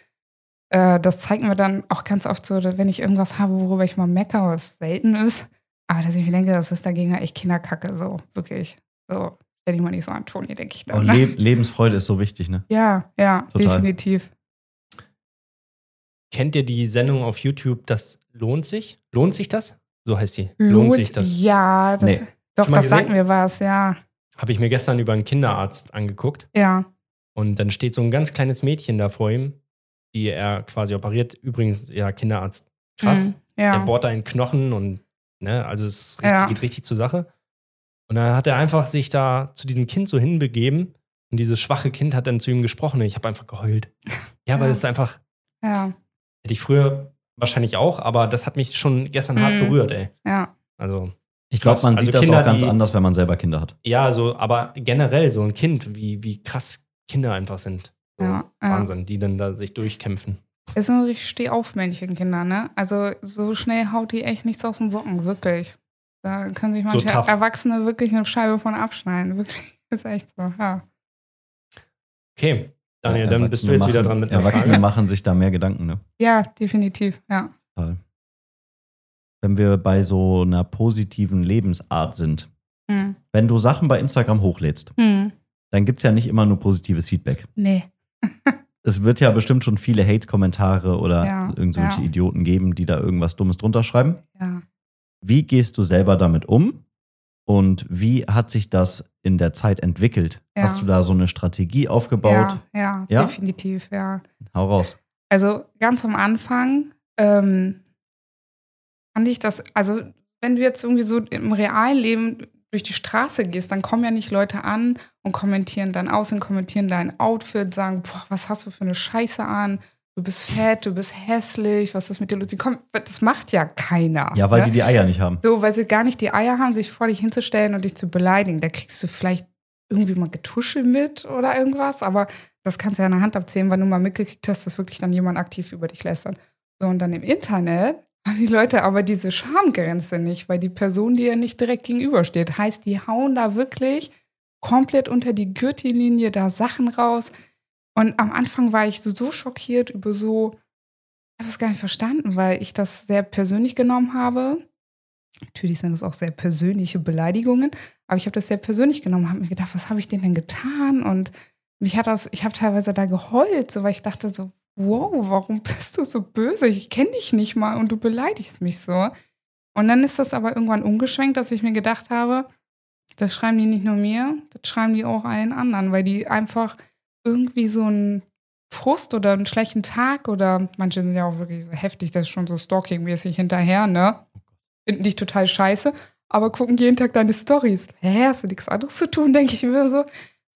äh, das zeigt mir dann auch ganz oft so, wenn ich irgendwas habe, worüber ich mal meckere, was selten ist, aber dass ich mir denke, das ist dagegen echt Kinderkacke, so, wirklich. So, stell dich mal nicht so an, Toni, denke ich dann. Und Ne? Le Lebensfreude ist so wichtig, ne? Ja, ja, Total. definitiv. Kennt ihr die Sendung auf YouTube, das lohnt sich? Lohnt sich das? So heißt sie. Lohnt, sich das? Ja, das, Nee. doch, das sagt mir was, ja. Habe ich mir gestern über einen Kinderarzt angeguckt. Ja, Und dann steht so ein ganz kleines Mädchen da vor ihm, die er quasi operiert. Übrigens, ja, Kinderarzt. Krass. Mhm, Er ja. bohrt da in den Knochen und, ne, also es richtig, Ja. geht richtig zur Sache. Und dann hat er einfach sich da zu diesem Kind so hinbegeben und dieses schwache Kind hat dann zu ihm gesprochen und ich habe einfach geheult. Ja, weil Ja. es einfach, ja. hätte ich früher wahrscheinlich auch, aber das hat mich schon gestern hart Mhm. berührt, ey. Ja. Also, Ich glaube, man Also sieht das Kinder, auch ganz die- anders, wenn man selber Kinder hat. ja, so, aber generell so ein Kind, wie, wie krass Kinder einfach sind. So, Ja, ja. Wahnsinn, die dann da sich durchkämpfen. Es sind richtig Stehaufmännchen, Kinder, ne? Also so schnell haut die echt nichts aus den Socken, wirklich. Da können sich So manche tough. Erwachsene wirklich eine Scheibe von abschneiden. Wirklich. Ist echt so, ja. Okay, Daniel, dann bist du jetzt wieder machen, dran mit einer Erwachsene Frage. machen sich da mehr Gedanken, ne? Ja, definitiv, ja. Total. Wenn wir bei so einer positiven Lebensart sind. Hm. Wenn du Sachen bei Instagram hochlädst, Hm. dann gibt es ja nicht immer nur positives Feedback. Nee. Es wird ja bestimmt schon viele Hate-Kommentare oder Ja, irgendwelche ja. Idioten geben, die da irgendwas Dummes drunter schreiben. Ja. Wie gehst du selber damit um? Und wie hat sich das in der Zeit entwickelt? Ja. Hast du da so eine Strategie aufgebaut? Ja, ja, Ja? definitiv, ja. Hau raus. Also ganz am Anfang ähm, fand ich das, also wenn du jetzt irgendwie so im realen Leben durch die Straße gehst, dann kommen ja nicht Leute an und kommentieren dein Aussehen, kommentieren dein Outfit, sagen, boah, was hast du für eine Scheiße an? Du bist fett, du bist hässlich, was ist mit dir los? Das macht ja keiner. Ja, weil ne? die die Eier nicht haben. So, weil sie gar nicht die Eier haben, sich vor dich hinzustellen und dich zu beleidigen. Da kriegst du vielleicht irgendwie mal Getusche mit oder irgendwas, aber das kannst du ja an der Hand abzählen, weil du mal mitgekriegt hast, dass wirklich dann jemand aktiv über dich lästert. So, und dann im Internet haben die Leute aber diese Schamgrenze nicht, weil die Person dir nicht direkt gegenübersteht. Heißt, die hauen da wirklich komplett unter die Gürtellinie da Sachen raus. Und am Anfang war ich so, schockiert über so, ich habe es gar nicht verstanden, weil ich das sehr persönlich genommen habe. Natürlich sind das auch sehr persönliche Beleidigungen, aber ich habe das sehr persönlich genommen, habe mir gedacht, was habe ich denen denn getan? Und mich hat das, ich habe teilweise da geheult, so weil ich dachte so, wow, warum bist du so böse? Ich kenne dich nicht mal und du beleidigst mich so. Und dann ist das aber irgendwann umgeschwenkt, dass ich mir gedacht habe, das schreiben die nicht nur mir, das schreiben die auch allen anderen, weil die einfach irgendwie so einen Frust oder einen schlechten Tag oder manche sind ja auch wirklich so heftig, das ist schon so stalking-mäßig hinterher, ne? Finden dich total scheiße, aber gucken jeden Tag deine Stories. Hä, hast du nichts anderes zu tun, denke ich mir so.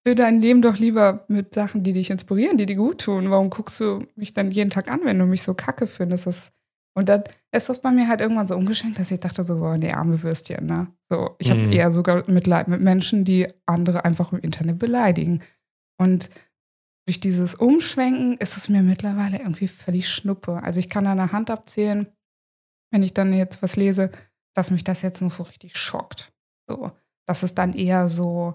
Für dein Leben doch lieber mit Sachen, die dich inspirieren, die dir gut tun. Warum guckst du mich dann jeden Tag an, wenn du mich so kacke findest? Das, und dann ist das bei mir halt irgendwann so umgeschenkt, dass ich dachte so, boah, nee, arme Würstchen, ne? So, ich habe Mhm. eher sogar Mitleid mit Menschen, die andere einfach im Internet beleidigen. Und durch dieses Umschwenken ist es mir mittlerweile irgendwie völlig schnuppe. Also ich kann an der Hand abzählen, wenn ich dann jetzt was lese, dass mich das jetzt noch so richtig schockt. So, dass es dann eher so,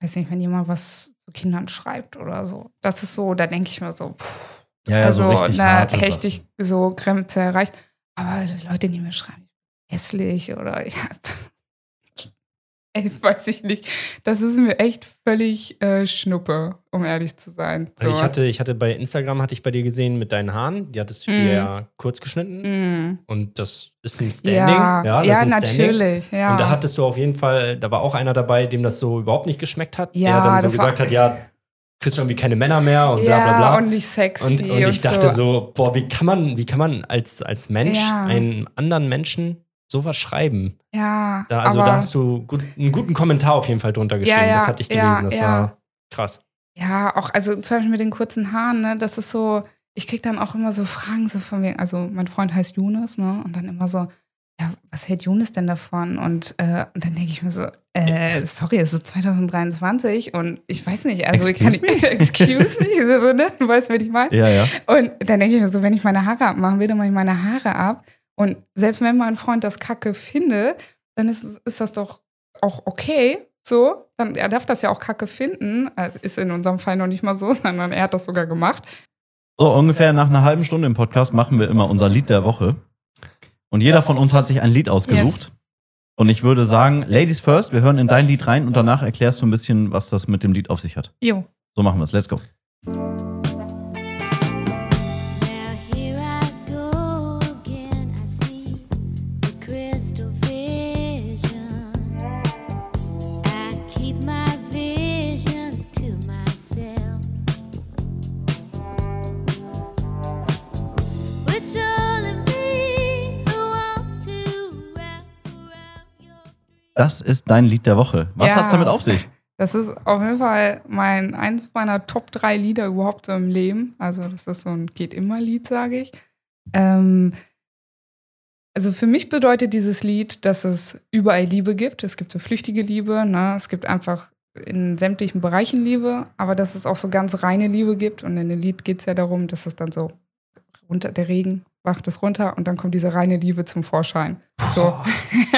weiß nicht, wenn jemand was zu Kindern schreibt oder so. Das ist so, da denke ich mir so, pff, Ja, ja, also so richtig na, richtig so Grenze erreicht. Aber Leute, die mir schreiben, hässlich oder ja, ey, weiß ich nicht. Das ist mir echt völlig äh, Schnuppe, um ehrlich zu sein. So. Ich hatte, ich hatte bei Instagram, hatte ich bei dir gesehen mit deinen Haaren, die hattest du dir ja kurz geschnitten Mm. und das ist ein Standing. Ja, das ja, ist ein Standing. natürlich. Ja. Und da hattest du auf jeden Fall, da war auch einer dabei, dem das so überhaupt nicht geschmeckt hat, Ja, der dann so gesagt hat, ja, kriegst du irgendwie keine Männer mehr und bla ja, bla bla. und nicht sexy. Und, und ich dachte so, boah, wie kann man, wie kann man als, als Mensch Ja. einem anderen Menschen sowas schreiben? Ja, Da, also aber, da hast du gut, einen guten Kommentar auf jeden Fall drunter geschrieben. Ja, ja, das hatte ich gelesen. ja, das war krass. Ja, auch, also zum Beispiel mit den kurzen Haaren, ne, das ist so, ich krieg dann auch immer so Fragen so von wegen, also mein Freund heißt Jonas, ne, und dann immer so, ja, was hält Jonas denn davon? Und, äh, und dann denke ich mir so, äh, sorry, es ist 2023 und ich weiß nicht, also ich kann Excuse nicht, excuse me, so, ne, du weißt, was ich meine? Ja, ja. Und dann denke ich mir so, wenn ich meine Haare abmachen will, dann mache ich meine Haare ab. Und selbst wenn mein Freund das Kacke findet, dann ist, ist das doch auch okay. So, dann er darf das ja auch Kacke finden. Also ist in unserem Fall noch nicht mal so, sondern er hat das sogar gemacht. So, ungefähr nach einer halben Stunde im Podcast machen wir immer unser Lied der Woche. Und jeder von uns hat sich ein Lied ausgesucht. Und ich würde sagen, Ladies first, wir hören in dein Lied rein und danach erklärst du ein bisschen, was das mit dem Lied auf sich hat. Jo. So machen wir es. Let's go. Das ist dein Lied der Woche. Was Ja. hat's damit auf sich? Das ist auf jeden Fall mein, eins meiner Top 3 Lieder überhaupt so im Leben. Also, das ist so ein Geht-Immer-Lied, sage ich. Ähm, also für mich bedeutet dieses Lied, dass es überall Liebe gibt. Es gibt so flüchtige Liebe, ne? es gibt einfach in sämtlichen Bereichen Liebe, aber dass es auch so ganz reine Liebe gibt. Und in dem Lied geht es ja darum, dass es dann so runter, der Regen wacht es runter und dann kommt diese reine Liebe zum Vorschein. So.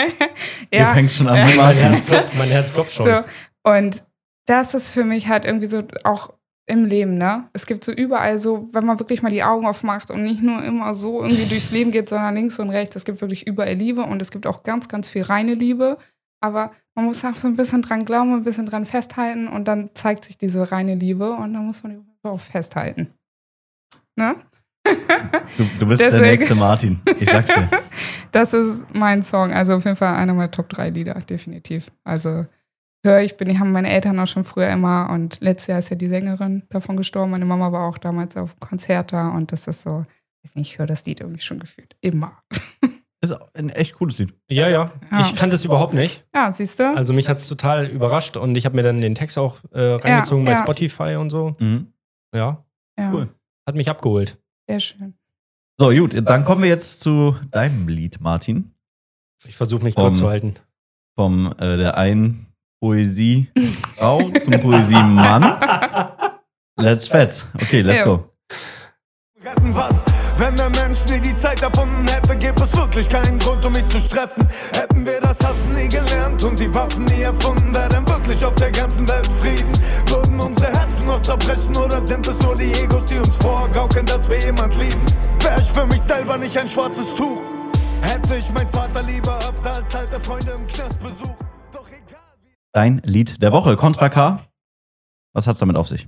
Ihr fängt schon an Ja. mit Mein. Herz klopft, mein Herz klopft schon. So, und das ist für mich halt irgendwie so auch im Leben, ne? Es gibt so überall so, wenn man wirklich mal die Augen aufmacht und nicht nur immer so irgendwie durchs Leben geht, sondern links und rechts, es gibt wirklich überall Liebe und es gibt auch ganz, ganz viel reine Liebe. Aber man muss auch so ein bisschen dran glauben, ein bisschen dran festhalten und dann zeigt sich diese reine Liebe und dann muss man die auch festhalten. Ne? Du, du bist der Deswegen- nächste Martin. Ich sag's dir. Das ist mein Song. Also auf jeden Fall einer meiner Top 3 Lieder, definitiv. Also höre ich, bin, die haben meine Eltern auch schon früher immer und letztes Jahr ist ja die Sängerin davon gestorben. Meine Mama war auch damals auf Konzert da und das ist so, weiß nicht, ich höre das Lied irgendwie schon gefühlt. Immer. Ist ein echt cooles Lied. Ja, ja. Ja. Ich kannte es überhaupt nicht. Ja, siehst du? Also mich hat es total überrascht und ich habe mir dann den Text auch äh, reingezogen bei ja. Spotify und so. Mhm. Ja, ja, cool. hat mich abgeholt. sehr schön. So, gut, dann kommen wir jetzt zu deinem Lied, Martin. Ich versuche mich kurz zu halten. Vom äh, der einen Poesiefrau zum Poesiemann. Let's fetz. Okay, let's go. retten was. Wenn der Mensch nie die Zeit erfunden hätte, gäbe es wirklich keinen Grund, um mich zu stressen. Hätten wir das Hassen nie gelernt und die Waffen nie erfunden, wäre dann wirklich auf der ganzen Welt Frieden. Würden unsere Herzen noch zerbrechen oder sind es nur die Egos, die uns vorgaukeln, dass wir jemand lieben? Wäre ich für mich selber nicht ein schwarzes Tuch, hätte ich mein Vater lieber öfter als alte Freunde im Knast besucht. Dein Lied der Woche, Contra K. Was hat's damit auf sich?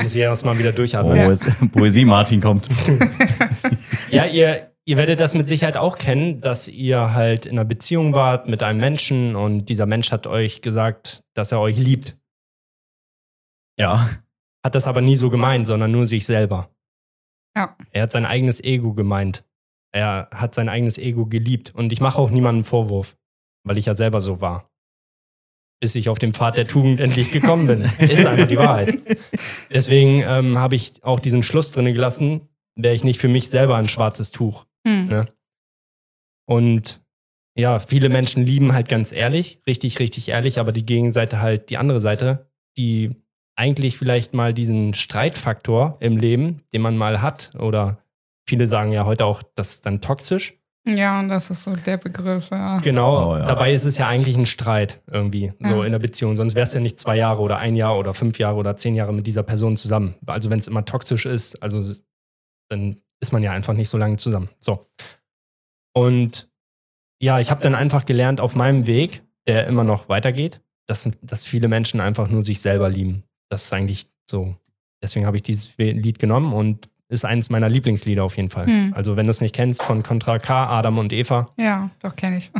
Muss ich erst mal wieder Oh, durchatmen. jetzt Poesie Martin kommt. Ja, ihr, ihr werdet das mit Sicherheit auch kennen, dass ihr halt in einer Beziehung wart mit einem Menschen und dieser Mensch hat euch gesagt, dass er euch liebt. Ja. Hat das aber nie so gemeint, sondern nur sich selber. Ja. Er hat sein eigenes Ego gemeint. Er hat sein eigenes Ego geliebt. Und ich mache auch niemanden Vorwurf, weil ich ja selber so war. Bis ich auf den Pfad der Tugend endlich gekommen bin. Ist einfach die Wahrheit. Deswegen ähm, habe ich auch diesen Schluss drin gelassen, wäre ich nicht für mich selber ein schwarzes Tuch. Hm. Ne? Und ja, viele Menschen lieben halt ganz ehrlich, richtig, richtig ehrlich, aber die Gegenseite halt, die andere Seite, die eigentlich vielleicht mal diesen Streitfaktor im Leben, den man mal hat, oder viele sagen ja heute auch, das ist dann toxisch. Ja, und das ist so der Begriff, ja. Genau, Oh, ja. dabei ist es ja eigentlich ein Streit irgendwie, so Ja. in der Beziehung. Sonst wärst du ja nicht zwei Jahre oder ein Jahr oder fünf Jahre oder zehn Jahre mit dieser Person zusammen. Also wenn es immer toxisch ist, also dann ist man ja einfach nicht so lange zusammen. So. Und ja, ich habe dann einfach gelernt auf meinem Weg, der immer noch weitergeht, dass, dass viele Menschen einfach nur sich selber lieben. Das ist eigentlich so. Deswegen habe ich dieses Lied genommen und ist eines meiner Lieblingslieder auf jeden Fall. Hm. Also wenn du es nicht kennst, von Contra K, Adam und Eva, Ja, doch kenne ich.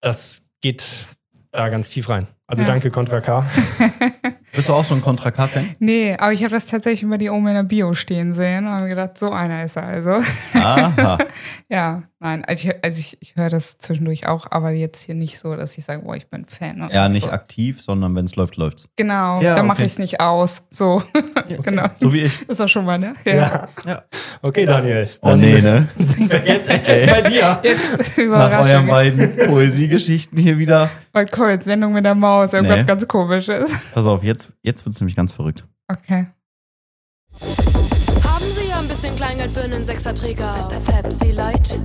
das geht da ganz tief rein. Also Ja. danke, Contra K. Bist du auch so ein Contra K-Fan? nee, aber ich habe das tatsächlich über die oben in der Bio stehen sehen und habe gedacht, so einer ist er also. Aha. Ja, nein, also ich, also ich, ich höre das zwischendurch auch, aber jetzt hier nicht so, dass ich sage, boah, ich bin Fan. Ja, nicht so. aktiv, sondern wenn es läuft, läuft's. Genau, Ja, dann mache okay. ich es nicht aus. So, genau. So wie ich. Ist auch schon mal, ne? Ja. Ja. Okay, Daniel. Oh Dann nee, ne? sind wir jetzt endlich bei dir. Jetzt Nach euren beiden Poesiegeschichten hier wieder. Bald kommt jetzt Sendung mit der Maus, irgendwas Nee. ganz komisches. Pass auf, jetzt, jetzt wird's nämlich ganz verrückt. Okay. Haben Sie ja ein bisschen Kleingeld für einen Sechserträger Pe- Pepsi Light?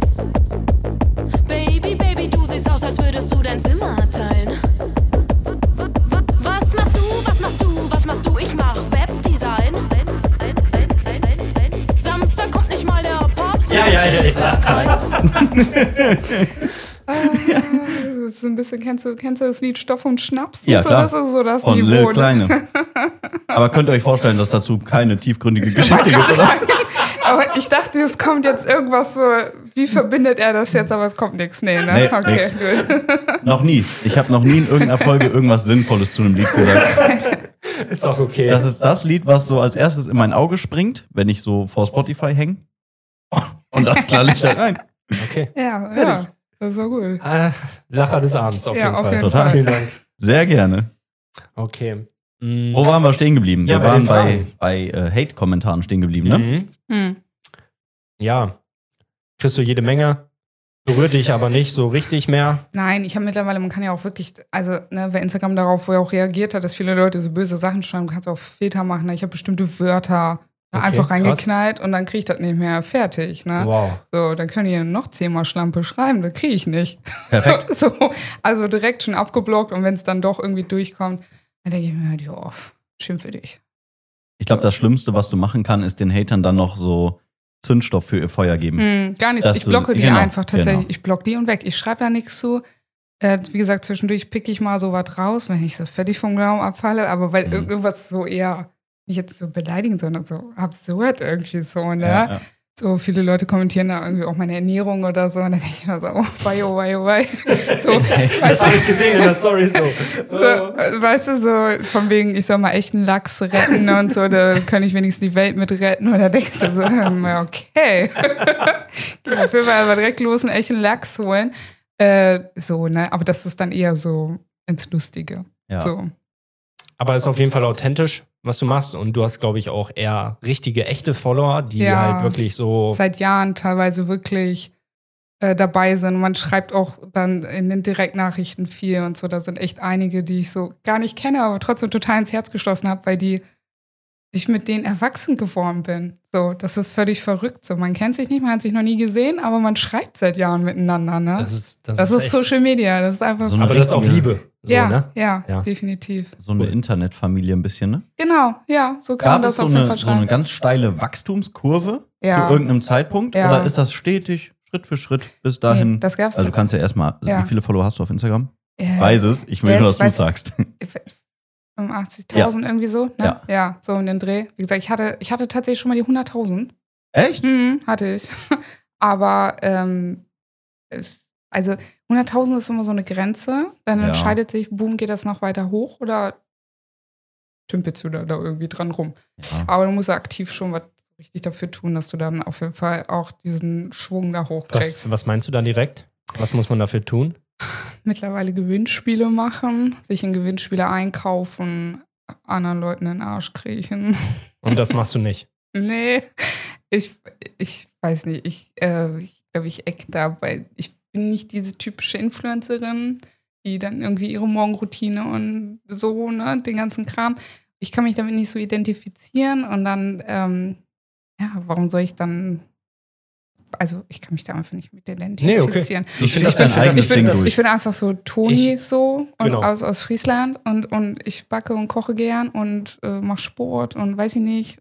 Baby, Baby, du siehst aus, als würdest du dein Zimmer teilen. Was machst du, was machst du, was machst du? Ich mach Webdesign. Samstag kommt nicht mal der Papst. Ja, ja, ja, ja. Das ist so ein bisschen, kennst du, kennst du das Lied Stoff und Schnaps? Ja, und so, klar. Das ist so das Von Niveau. Lil ne? Kleine. Aber könnt ihr euch vorstellen, dass dazu keine tiefgründige Geschichte gibt, oder? Aber ich dachte, es kommt jetzt irgendwas so, wie verbindet er das jetzt, aber es kommt nichts. Nee, ne? Nee, okay, nix. gut. Noch nie. Ich habe noch nie in irgendeiner Folge irgendwas Sinnvolles zu einem Lied gesagt. Ist auch okay. Das ist das Lied, was so als erstes in mein Auge springt, wenn ich so vor Spotify hänge. Und das klar ich da rein. okay. Ja, ja. Das ist so gut. Äh, Lacher des Abends auf Ja, jeden auf Fall. jeden Total. Fall. Vielen Dank. Sehr gerne. Okay. Mm. Wo waren wir stehen geblieben? Ja, wir waren bei, bei äh, Hate-Kommentaren stehen geblieben, ne? Mhm. Hm. ja, kriegst du jede Menge, berührt dich aber nicht so richtig mehr. Nein, ich habe mittlerweile, man kann ja auch wirklich, also ne, wer Instagram darauf wo er auch reagiert hat, dass viele Leute so böse Sachen schreiben, kannst du auch Filter machen. Ne? Ich habe bestimmte Wörter Okay, einfach krass. reingeknallt und dann kriege ich das nicht mehr fertig. Ne? Wow. So, dann können die noch zehnmal Schlampe schreiben, das kriege ich nicht. Perfekt. so, also direkt schon abgeblockt und wenn es dann doch irgendwie durchkommt, dann denke ich mir halt, ja, schön für dich. Ich glaube, das Schlimmste, was du machen kann, ist den Hatern dann noch so Zündstoff für ihr Feuer geben. Hm, gar nichts. Das ich blocke ist- die genau, einfach tatsächlich. genau. Ich block die und weg. Ich schreibe da nichts zu. Äh, wie gesagt, zwischendurch pick ich mal so was raus, wenn ich so völlig vom Glauben abfalle, aber weil Mhm. irgendwas so eher nicht jetzt so beleidigend, sondern so absurd irgendwie so, ne? Ja, ja. So viele Leute kommentieren da irgendwie auch meine Ernährung oder so und dann denke ich mir so, oh, wei, oh, wei, oh, wei. So, Das du, habe ich gesehen in der Story so. so, weißt du, so von wegen, ich soll mal echt einen Lachs retten und so, da kann ich wenigstens die Welt mit retten. Und da denkst du so, okay. Jeden Fall aber direkt los einen echten Lachs holen. Äh, so, ne? Aber das ist dann eher so ins Lustige. Ja. So. Aber ist auf jeden Fall authentisch, was du machst. Und du hast, glaube ich, auch eher richtige, echte Follower, die Ja. halt wirklich so. Seit Jahren teilweise wirklich äh, dabei sind. Und man schreibt auch dann in den Direktnachrichten viel und so. Da sind echt einige, die ich so gar nicht kenne, aber trotzdem total ins Herz geschlossen habe, weil die ich mit denen erwachsen geworden bin. So, das ist völlig verrückt. So, man kennt sich nicht, man hat sich noch nie gesehen, aber man schreibt seit Jahren miteinander. Ne? Das ist, das Das, ist, ist Social Media. Das ist einfach. So Aber das ist auch Liebe. So, ja, ne? ja, Ja. definitiv. So eine Internetfamilie ein bisschen, ne? Genau, ja, so kann Gab man das es so auf jeden eine, Fall so eine schreiben. ganz steile Wachstumskurve Ja. zu irgendeinem Zeitpunkt? Ja. Oder ist das stetig, Schritt für Schritt bis dahin? Nee, das gab's also du kannst ja erstmal, Ja. wie viele Follower hast du auf Instagram? Äh, Weiß es, ich will nur, dass du es sagst. 85.000 irgendwie so, ne? Ja. ja, so in den Dreh. Wie gesagt, ich hatte, ich hatte tatsächlich schon mal die 100.000. Echt? Mhm, hatte ich. Aber, ähm, es- also 100.000 ist immer so eine Grenze. Dann Ja. entscheidet sich, boom, geht das noch weiter hoch oder tümpelst du da, da irgendwie dran rum. Ja. Aber du musst ja aktiv schon was richtig dafür tun, dass du dann auf jeden Fall auch diesen Schwung da hochkriegst. Was, was meinst du dann direkt? Was muss man dafür tun? Mittlerweile Gewinnspiele machen, sich in Gewinnspiele einkaufen, anderen Leuten in den Arsch kriechen. Und das machst du nicht. Nee, ich, ich weiß nicht. Ich äh, ich glaube, ich eck da, weil ich bin nicht diese typische Influencerin, die dann irgendwie ihre Morgenroutine und so, ne, den ganzen Kram. Ich kann mich damit nicht so identifizieren und dann, ähm, ja, warum soll ich dann, also ich kann mich da einfach nicht mit Nee, okay. identifizieren. Ich finde das ein eigenes Ich bin, Ding durch. ich bin einfach so Toni Ich- so und genau. aus, aus Friesland und, und ich backe und koche gern und äh, mache Sport und weiß ich nicht.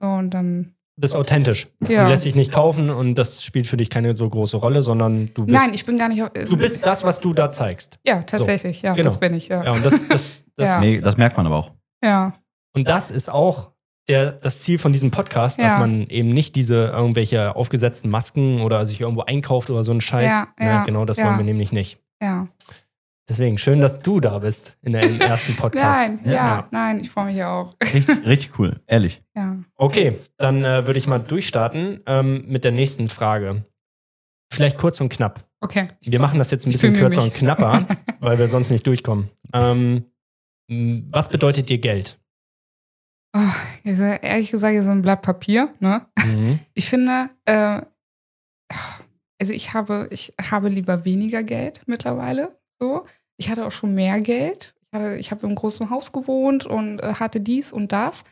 So, und dann. Du bist authentisch. Ja. Du lässt dich nicht kaufen und das spielt für dich keine so große Rolle, sondern du bist, Nein, ich bin gar nicht. du bist das, was du da zeigst. Ja, tatsächlich, ja, genau. das bin ich, ja. Ja, und das, das, das, Ja. Nee, das merkt man aber auch. Ja, Und das ist auch der, das Ziel von diesem Podcast, dass Ja. man eben nicht diese irgendwelche aufgesetzten Masken oder sich irgendwo einkauft oder so einen Scheiß. Ja, Ne, ja, genau, das ja. wollen wir nämlich nicht. ja. Deswegen schön, dass du da bist in der ersten Podcast. Nein, ja, Ja. nein, ich freue mich auch. Richtig, richtig cool, ehrlich. Ja. Okay, dann äh, würde ich mal durchstarten ähm, mit der nächsten Frage. Vielleicht kurz und knapp. Okay. Wir machen das jetzt ein bisschen kürzer mich. und knapper, weil wir sonst nicht durchkommen. Ähm, was bedeutet dir Geld? Oh, ehrlich gesagt, seid ein Blatt Papier, ne? Mhm. Ich finde, äh, also ich habe, ich habe lieber weniger Geld mittlerweile. So. Ich hatte auch schon mehr Geld. Ich, ich habe im großen Haus gewohnt und äh, hatte dies und das.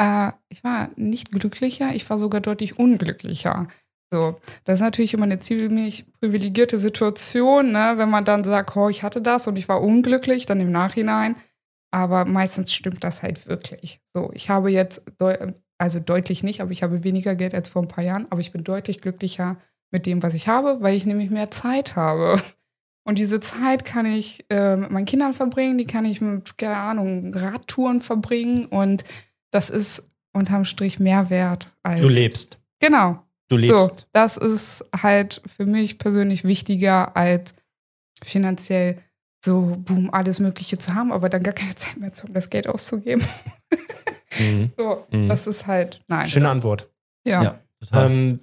Äh, ich war nicht glücklicher, ich war sogar deutlich unglücklicher. So, das ist natürlich immer eine ziemlich privilegierte Situation, ne? wenn man dann sagt, oh, ich hatte das und ich war unglücklich, dann im Nachhinein. Aber meistens stimmt das halt wirklich. So, ich habe jetzt, deu also deutlich nicht, aber ich habe weniger Geld als vor ein paar Jahren, aber ich bin deutlich glücklicher mit dem, was ich habe, weil ich nämlich mehr Zeit habe. Und diese Zeit kann ich äh, mit meinen Kindern verbringen, die kann ich mit, keine Ahnung, Radtouren verbringen und das ist unterm Strich mehr wert als. Du lebst. Genau. Du lebst. So, das ist halt für mich persönlich wichtiger als finanziell so, boom, alles Mögliche zu haben, aber dann gar keine Zeit mehr zu haben, das Geld auszugeben. Mhm. So, Mhm. das ist halt, nein. Schöne Antwort. Ja. Ja. Total. Ähm,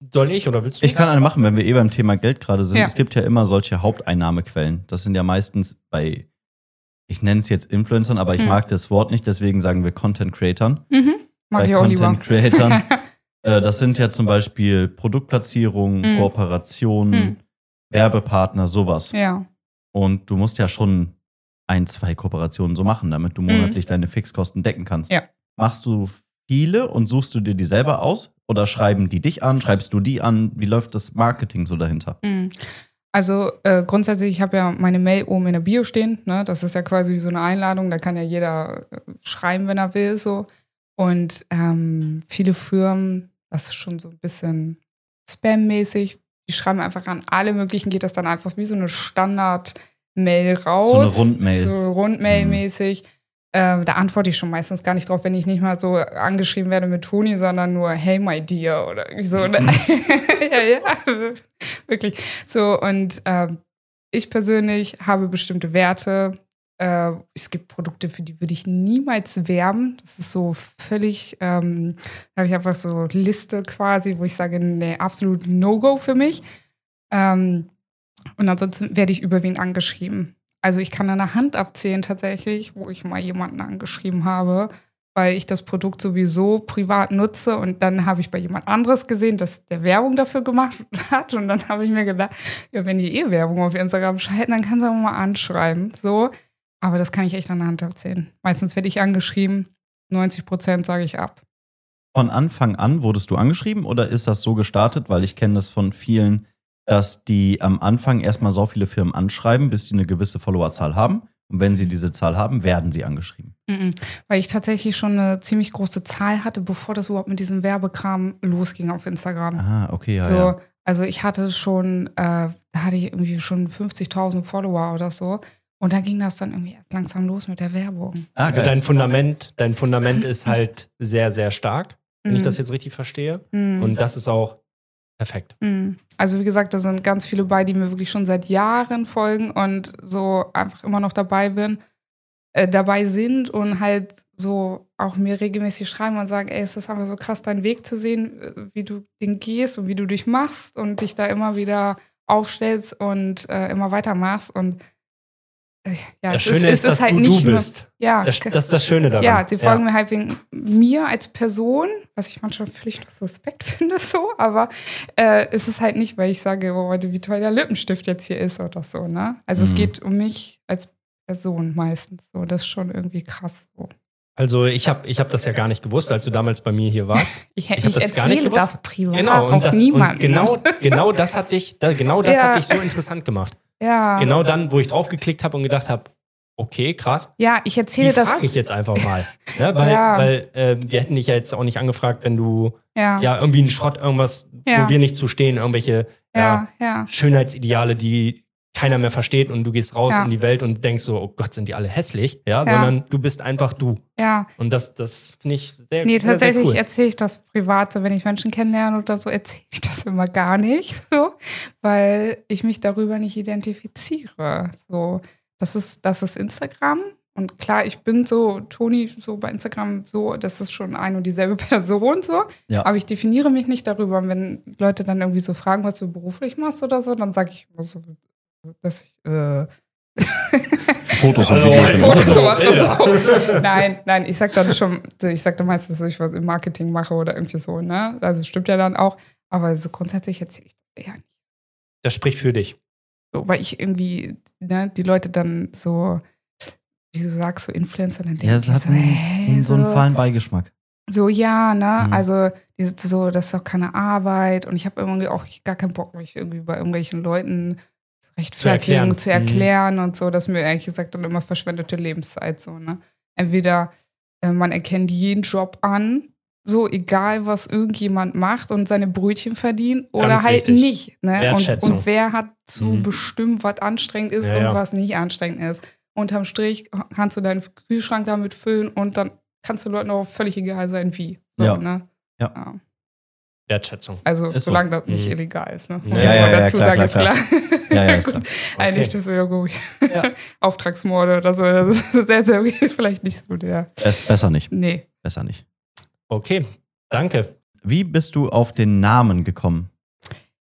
soll ich oder willst du? Ich kann eine machen, wenn wir eh beim Thema Geld gerade sind. Ja. Es gibt ja immer solche Haupteinnahmequellen. Das sind ja meistens bei, ich nenne es jetzt Influencern, aber ich Hm. mag das Wort nicht, deswegen sagen wir Content Creatern. Mhm. Mach bei ich auch Content lieber. Creatern Äh, das sind ja zum Beispiel Produktplatzierungen, Mhm. Kooperationen, Mhm. Werbepartner, sowas. Ja. Und du musst ja schon ein, zwei Kooperationen so machen, damit du monatlich deine Fixkosten decken kannst. Mhm. Ja. Machst du viele und suchst du dir die selber aus? Oder schreiben die dich an? Schreibst du die an? Wie läuft das Marketing so dahinter? Mhm. Also äh, grundsätzlich, ich habe ja meine Mail oben in der Bio stehen. Ne? Das ist ja quasi wie so eine Einladung. Da kann ja jeder äh, schreiben, wenn er will. So. Und ähm, viele Firmen, das ist schon so ein bisschen spammäßig. Die schreiben einfach an alle möglichen, geht das dann einfach wie so eine Standard-Mail raus. So eine Rundmail. So Rundmail-mäßig. Ähm, da antworte ich schon meistens gar nicht drauf, wenn ich nicht mal so angeschrieben werde mit Toni, sondern nur Hey my dear oder irgendwie so. Ne? ja, ja, wirklich. So, und ähm, ich persönlich habe bestimmte Werte. Äh, es gibt Produkte, für die würde ich niemals werben. Das ist so völlig, ähm, da habe ich einfach so Liste quasi, wo ich sage, nee, absolut No-Go für mich. Ähm, und ansonsten werde ich überwiegend angeschrieben. Also ich kann an der Hand abzählen tatsächlich, wo ich mal jemanden angeschrieben habe, weil ich das Produkt sowieso privat nutze und dann habe ich bei jemand anderes gesehen, dass der Werbung dafür gemacht hat und dann habe ich mir gedacht, ja, wenn die eh Werbung auf Instagram schalten, dann kann sie auch mal anschreiben, so. Aber das kann ich echt an der Hand abzählen. Meistens werde ich angeschrieben, 90 Prozent sage ich ab. Von Anfang an wurdest du angeschrieben oder ist das so gestartet? Weil ich kenne das von vielen, dass die am Anfang erstmal so viele Firmen anschreiben, bis die eine gewisse Followerzahl haben. Und wenn sie diese Zahl haben, werden sie angeschrieben. Mhm. Weil ich tatsächlich schon eine ziemlich große Zahl hatte, bevor das überhaupt mit diesem Werbekram losging auf Instagram. Ah, okay, ja. so, ja. also ich hatte schon, äh, da hatte ich irgendwie schon 50.000 Follower oder so. Und da ging das dann irgendwie erst langsam los mit der Werbung. Ah, Also geil. dein Fundament, dein Fundament ist halt sehr, sehr stark, wenn ich Mhm. das jetzt richtig verstehe. Mhm. Und das ist auch perfekt. Mhm. Also wie gesagt, da sind ganz viele bei, die mir wirklich schon seit Jahren folgen und so einfach immer noch dabei bin, äh, dabei sind und halt so auch mir regelmäßig schreiben und sagen, ey, es ist einfach so krass, deinen Weg zu sehen, äh, wie du den gehst und wie du dich machst und dich da immer wieder aufstellst und äh, immer weitermachst und ja, Das es Schöne ist, es dass halt du nicht du nur- bist. Ja, Das, das ist das Schöne daran. ja, sie folgen mir halt wegen mir als Person, was ich manchmal völlig suspekt finde, so, aber äh, es ist halt nicht, weil ich sage, oh, wie toll der Lippenstift jetzt hier ist oder so, ne? Also es Mhm. geht um mich als Person meistens so. Das ist schon irgendwie krass so. Also ich habe ich hab das ja gar nicht gewusst, als du damals bei mir hier warst. Ich, Ich ich, das gar nicht erzähle gewusst. das privat Genau, und, das, niemandem. und genau, genau das hat dich, genau das Ja. hat dich so interessant gemacht. Ja. Genau dann, wo ich draufgeklickt habe und gedacht habe, okay, krass, ja, ich die erzähle das. frage ich jetzt einfach mal. Ja, weil Ja. weil äh, wir hätten dich ja jetzt auch nicht angefragt, wenn du Ja, ja, irgendwie einen Schrott, irgendwas, wo wir nicht zu stehen, irgendwelche. Schönheitsideale, die keiner mehr versteht und du gehst raus Ja. in die Welt und denkst so, oh Gott, sind die alle hässlich, ja, Ja. sondern du bist einfach du. ja. Und das, das finde ich sehr, Nee, sehr, tatsächlich cool. erzähle ich das privat. So, wenn ich Menschen kennenlerne oder so, erzähle ich das immer gar nicht. So, weil ich mich darüber nicht identifiziere. So, das ist, das ist Instagram. Und klar, ich bin so, Toni, so bei Instagram so, das ist schon ein und dieselbe Person so. Ja. Aber ich definiere mich nicht darüber. Und wenn Leute dann irgendwie so fragen, was du beruflich machst oder so, dann sage ich immer so, dass ich äh, Fotos und Also, Videos. im Fotos. Bilder. So. Nein, nein, ich sag dann schon, ich sag dann meistens, dass ich was im Marketing mache oder irgendwie so, ne? Also es stimmt ja dann auch, aber so grundsätzlich erzähle ich das eher nicht. Das spricht für dich. So, weil ich irgendwie, ne, die Leute dann so, wie du sagst, so Influencer, dann denken Ja, die hat so, einen, hä, so einen fahlen Beigeschmack. so, ja, ne? Mhm. Also, so, das ist auch keine Arbeit und ich habe irgendwie auch gar keinen Bock, mich irgendwie bei irgendwelchen Leuten zu rechtfertigen, erklären. zu erklären und so. Das ist mir ehrlich gesagt dann immer verschwendete Lebenszeit, so, ne? Entweder äh, man erkennt jeden Job an, so egal, was irgendjemand macht und seine Brötchen verdient oder Ganz halt wichtig. nicht, ne? Und, und wer hat zu Mhm. bestimmen, was anstrengend ist Ja, und ja. was nicht anstrengend ist. Unterm Strich kannst du deinen Kühlschrank damit füllen und dann kannst du Leuten auch völlig egal sein, wie. So, Ja. Ne? Ja. Wertschätzung. Also, Ist so. solange das nicht Mhm. illegal ist. Ne? Ja, ja, ja, dazu klar, sagen, klar, ist klar. Ja, ja, ist klar. Eigentlich, das ist ja gut. Ja. Auftragsmorde oder so, das ist sehr, sehr vielleicht nicht so der. Best, besser nicht. Nee. Besser nicht. Okay, danke. Wie bist du auf den Namen gekommen?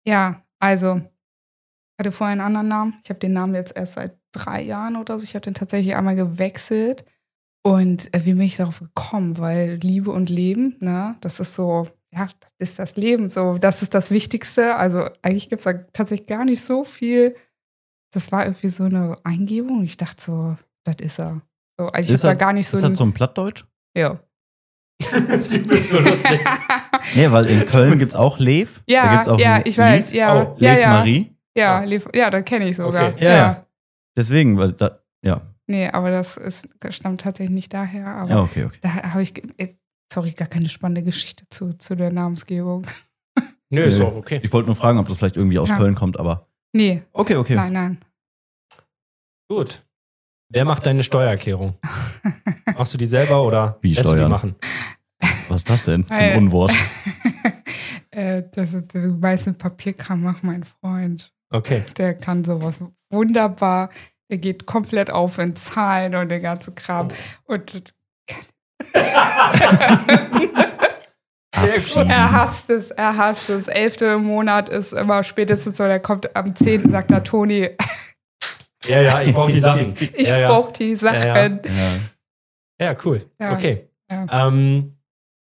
Ja, also, ich hatte vorher einen anderen Namen. Ich habe den Namen jetzt erst seit drei Jahren oder so. Ich habe den tatsächlich einmal gewechselt. Und äh, wie bin ich darauf gekommen? Weil Liebe und Leben, ne, das ist so, ja, das ist das Leben. So, das ist das Wichtigste. Also eigentlich gibt es da tatsächlich gar nicht so viel. Das war irgendwie so eine Eingebung. Ich dachte so, das ist er. So, also ich Ist habe da das- gar nicht so Ist das so ein Plattdeutsch? ja. du bist so lustig. Nee, weil in Köln gibt es auch Lev. da ja, gibt's auch ja, ich weiß, Lied. ja. Oh, ja, Lev ja. Marie. Ja, lief, ja, das kenne ich sogar. Okay. Ja, Ja. ja. Deswegen, weil da, ja. Nee, aber das ist, das stammt tatsächlich nicht daher. Aber Ja, okay, okay. da habe ich, äh, sorry, gar keine spannende Geschichte zu, zu der Namensgebung. Nö, ist auch okay. Ich wollte nur fragen, ob das vielleicht irgendwie aus Ja. Köln kommt, aber Nee, okay, okay. nein, nein. Gut. Wer macht deine Steuererklärung? Machst du die selber oder Wie lässt du die Steuern? machen? Was ist das denn für Äh, ein Unwort? äh, das ist der meiste Papierkram macht mein Freund. Okay. Der kann sowas wunderbar. Er geht komplett auf in Zahlen und den ganzen Kram. Und Abschieben. Er hasst es, er hasst es. Elfte im Monat ist immer spätestens so, der kommt am 10. sagt er, Toni, Ja, ja, ich brauche die Sachen. ich ja, ja. brauche die Sachen. Ja, Ja. Ja, cool. Ja. Okay. Ja. Ähm,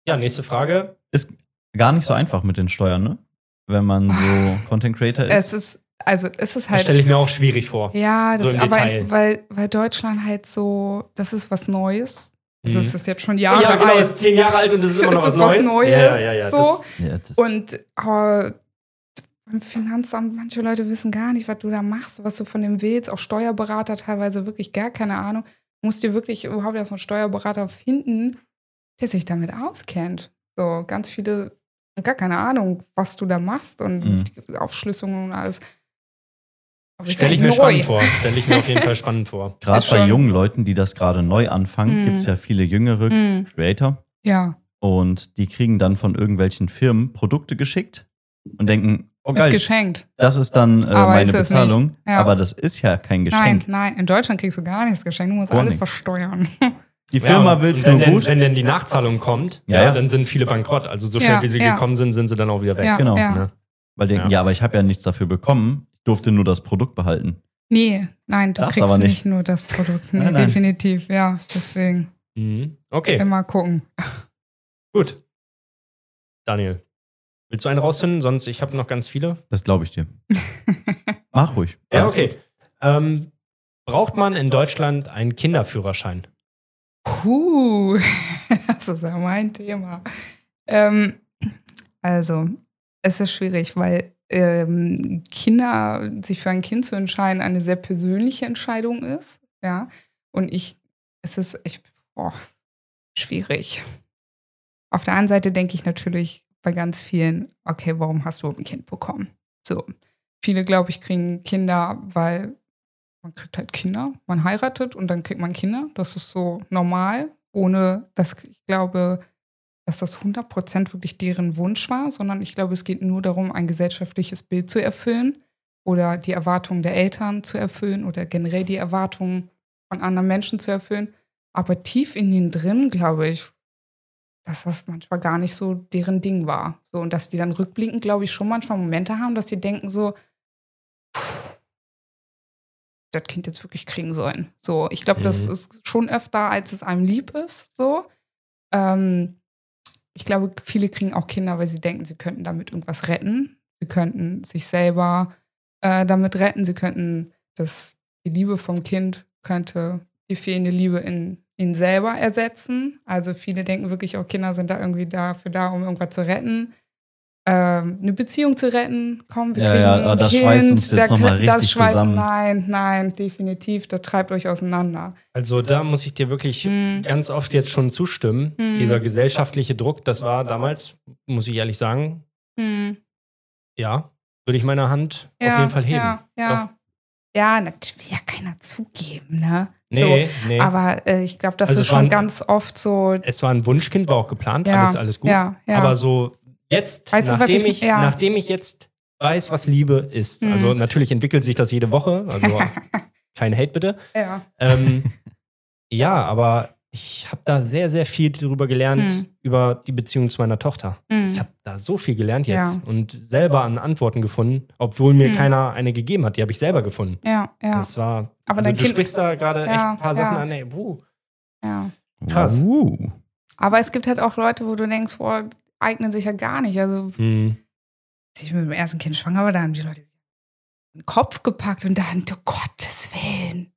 ja, nächste Frage. Ist gar nicht so einfach mit den Steuern, ne? Wenn man so Content Creator Es ist. ist, also es ist Das halt. stelle ich mir auch schwierig vor. Ja, das, So im aber Detail. weil, weil Deutschland halt so, das ist was Neues. Also Mhm. ist das jetzt schon Jahre ja, genau, alt. ist zehn Jahre alt und das ist immer noch Es was ist was Neues. Neues, Ja, ja, ja. so. Das, Ja, das Und äh, beim Finanzamt, manche Leute wissen gar nicht, was du da machst, was du von dem willst. Auch Steuerberater teilweise wirklich gar keine Ahnung. Du musst dir wirklich überhaupt erstmal einen Steuerberater finden, der sich damit auskennt. So, ganz viele haben gar keine Ahnung, was du da machst und Mhm. die Aufschlüsselungen und alles. Es ist stelle ich mir neu. spannend vor. Stelle ich mir auf jeden Fall spannend vor. Gerade ist bei jungen Leuten, die das gerade neu anfangen, Mhm. gibt es ja viele jüngere Mhm. Creator. Ja, Und die kriegen dann von irgendwelchen Firmen Produkte geschickt und denken, oh ist geil, geschenkt. das ist dann äh, meine ist es Bezahlung. Ja. Aber das ist ja kein Nein, Geschenk. nein, in Deutschland kriegst du gar nichts geschenkt. Du musst Gar alles nichts. versteuern. Die Firma ja, wenn du denn, gut. Wenn denn die Nachzahlung kommt, Ja, ja, ja. dann sind viele bankrott. Also so schnell Ja, wie sie ja. gekommen sind, sind sie dann auch wieder weg. Ja, Genau. ja. Ne? Weil denken, Ja. ja. aber ich habe ja nichts dafür bekommen. Ich durfte nur das Produkt behalten. Nee, nein, du Darfst kriegst aber nicht. nicht. nur das Produkt. Nee, Nein, nein. definitiv, ja. Deswegen Mhm. Okay, immer gucken. gut. Daniel, willst du einen rauszünden? Sonst, ich habe noch ganz viele. Das glaube ich dir. Mach ruhig. Ja, okay. Ähm, braucht man in Deutschland einen Kinderführerschein? Puh, das ist ja mein Thema. Ähm, also, es ist schwierig, weil ähm, Kinder, sich für ein Kind zu entscheiden, eine sehr persönliche Entscheidung ist. Ja. Und ich, es ist echt, boah, schwierig. Auf der einen Seite denke ich natürlich bei ganz vielen, okay, warum hast du ein Kind bekommen? So. Viele, glaube ich, kriegen Kinder, weil man kriegt halt Kinder, man heiratet und dann kriegt man Kinder. Das ist so normal, ohne dass ich glaube, dass das 100% wirklich deren Wunsch war, sondern ich glaube, es geht nur darum, ein gesellschaftliches Bild zu erfüllen oder die Erwartungen der Eltern zu erfüllen oder generell die Erwartungen von anderen Menschen zu erfüllen. Aber tief in ihnen drin, glaube ich, dass das manchmal gar nicht so deren Ding war. So, und dass die dann rückblickend, glaube ich, schon manchmal Momente haben, dass sie denken so, das Kind jetzt wirklich kriegen sollen. So, ich glaube, das Mhm. ist schon öfter, als es einem lieb ist. So. Ähm, ich glaube, viele kriegen auch Kinder, weil sie denken, sie könnten damit irgendwas retten. Sie könnten sich selber äh, damit retten. Sie könnten das, die Liebe vom Kind könnte die fehlende Liebe in ihn selber ersetzen. Also viele denken wirklich, auch Kinder sind da irgendwie dafür da, um irgendwas zu retten. Ähm, eine Beziehung zu retten, komm, wir Ja, kriegen ja, das kind, schweißt uns jetzt der- noch mal das richtig schweißt- zusammen. Nein, nein, definitiv, das treibt euch auseinander. Also da muss ich dir wirklich Hm. ganz oft jetzt schon zustimmen. Hm. Dieser gesellschaftliche Druck, das war damals, muss ich ehrlich sagen, Hm. ja, würde ich meine Hand auf jeden Fall heben. Ja, ja. Ja, das will ja keiner zugeben, ne? Nee, nee. So, aber äh, ich glaube, das Also ist schon ein- ganz oft so. es war ein Wunschkind, war auch geplant, Ja, alles, alles gut. ja, ja. Aber so jetzt, Weißt du, was nachdem, ich- ich, ja. nachdem ich jetzt weiß, was Liebe ist, Mhm. also natürlich entwickelt sich das jede Woche, also kein Hate bitte. Ja. Ähm, ja, aber ich habe da sehr, sehr viel darüber gelernt, Mhm. über die Beziehung zu meiner Tochter. Hm. Ich habe da so viel gelernt jetzt Ja. und selber an Antworten gefunden, obwohl mir Mhm. keiner eine gegeben hat. Die habe ich selber gefunden. ja, ja, Das war. Aber also du Kind- sprichst da gerade echt Ja, ein paar Sachen ja. an. Ey, puh. ja. Krass. Uh. Aber es gibt halt auch Leute, wo du denkst, boah, eignen sich ja gar nicht. Also, Mhm. als ich mit dem ersten Kind schwanger war, da haben die Leute den Kopf gepackt und dann, oh Gottes Willen,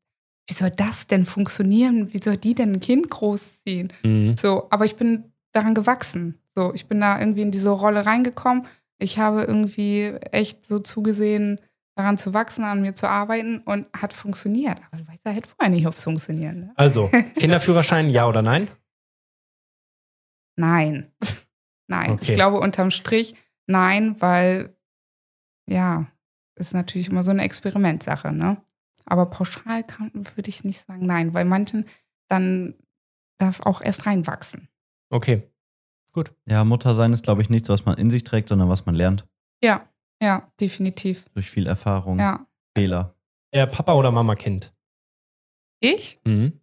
wie soll das denn funktionieren? Wie soll die denn ein Kind großziehen? Mhm. So, aber ich bin daran gewachsen. So, ich bin da irgendwie in diese Rolle reingekommen. Ich habe irgendwie echt so zugesehen, daran zu wachsen, an mir zu arbeiten und hat funktioniert. Aber du weißt ja halt vorher nicht, ob es funktioniert. Ne? Also, Kinderführerschein, ja oder nein? Nein. Nein. Okay. Ich glaube unterm Strich nein, weil ja, ist natürlich immer so eine Experimentsache, ne? Aber pauschal kann, würde ich nicht sagen nein, weil manchen dann darf auch erst reinwachsen. Okay. Ja, Mutter sein ist, glaube ich, nichts, was man in sich trägt, sondern was man lernt. Ja, ja, definitiv. Durch viel Erfahrung, Ja. Fehler. Eher Papa oder Mama Kind? Ich? Mhm.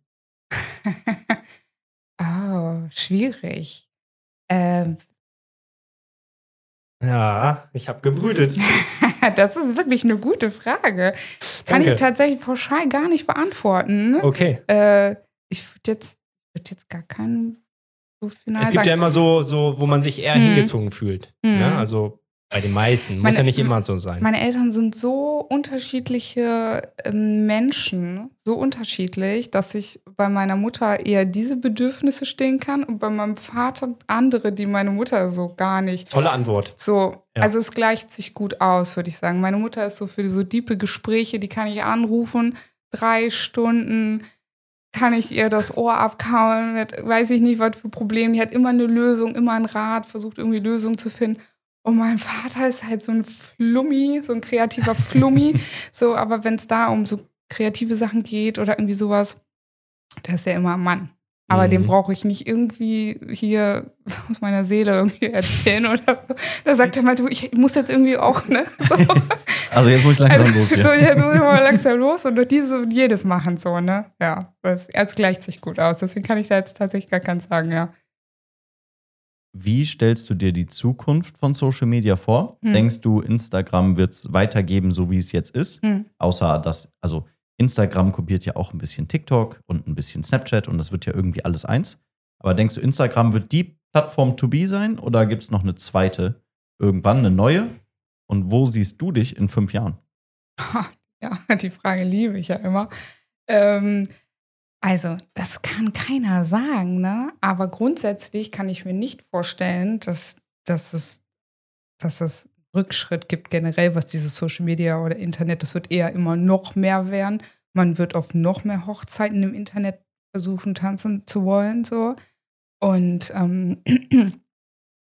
oh, schwierig. Ähm, Ja, ich habe gebrütet. das ist wirklich eine gute Frage. Kann Danke. ich tatsächlich pauschal gar nicht beantworten. Okay. Äh, ich würde jetzt, würd jetzt gar keinen so final Es gibt sagen. ja immer so, so, wo man sich eher Mhm. hingezogen fühlt. Mhm. Ne? Also bei den meisten. Muss Meine- ja nicht immer so sein. Meine Eltern sind so unterschiedliche ähm, Menschen, so unterschiedlich, dass ich bei meiner Mutter eher diese Bedürfnisse stehen kann und bei meinem Vater andere, die meine Mutter so gar nicht. Tolle Antwort. So, Ja. also es gleicht sich gut aus, würde ich sagen. Meine Mutter ist so für so diepe Gespräche, die kann ich anrufen, drei Stunden kann ich ihr das Ohr abkauen, weiß ich nicht, was für Probleme. Die hat immer eine Lösung, immer einen Rat, versucht irgendwie Lösungen zu finden. Und mein Vater ist halt so ein Flummi, so ein kreativer Flummi. so, aber wenn es da um so kreative Sachen geht oder irgendwie sowas, der ist ja immer ein Mann. Aber Mhm. den brauche ich nicht irgendwie hier aus meiner Seele irgendwie erzählen oder so. Da sagt er mal, du, ich muss jetzt irgendwie auch, ne? So, Also jetzt muss ich langsam los so hier. jetzt muss ich mal langsam los und doch diese und jedes machen, so, ne? Ja, es gleicht sich gut aus. Deswegen kann ich da jetzt tatsächlich gar keins sagen, ja. Wie stellst du dir die Zukunft von Social Media vor? Hm. Denkst du, Instagram wird es weitergeben, so wie es jetzt ist? Hm. Außer dass, also Instagram kopiert ja auch ein bisschen TikTok und ein bisschen Snapchat und das wird ja irgendwie alles eins. Aber denkst du, Instagram wird die Plattform to be sein oder gibt es noch eine zweite, irgendwann eine neue? Und wo siehst du dich in fünf Jahren? Ja, die Frage liebe ich ja immer. Ähm, also, das kann keiner sagen, ne? Aber grundsätzlich kann ich mir nicht vorstellen, dass, dass, es, dass es Rückschritt gibt generell, was dieses Social Media oder Internet, das wird eher immer noch mehr werden. Man wird auf noch mehr Hochzeiten im Internet versuchen, tanzen zu wollen, so. Und ähm,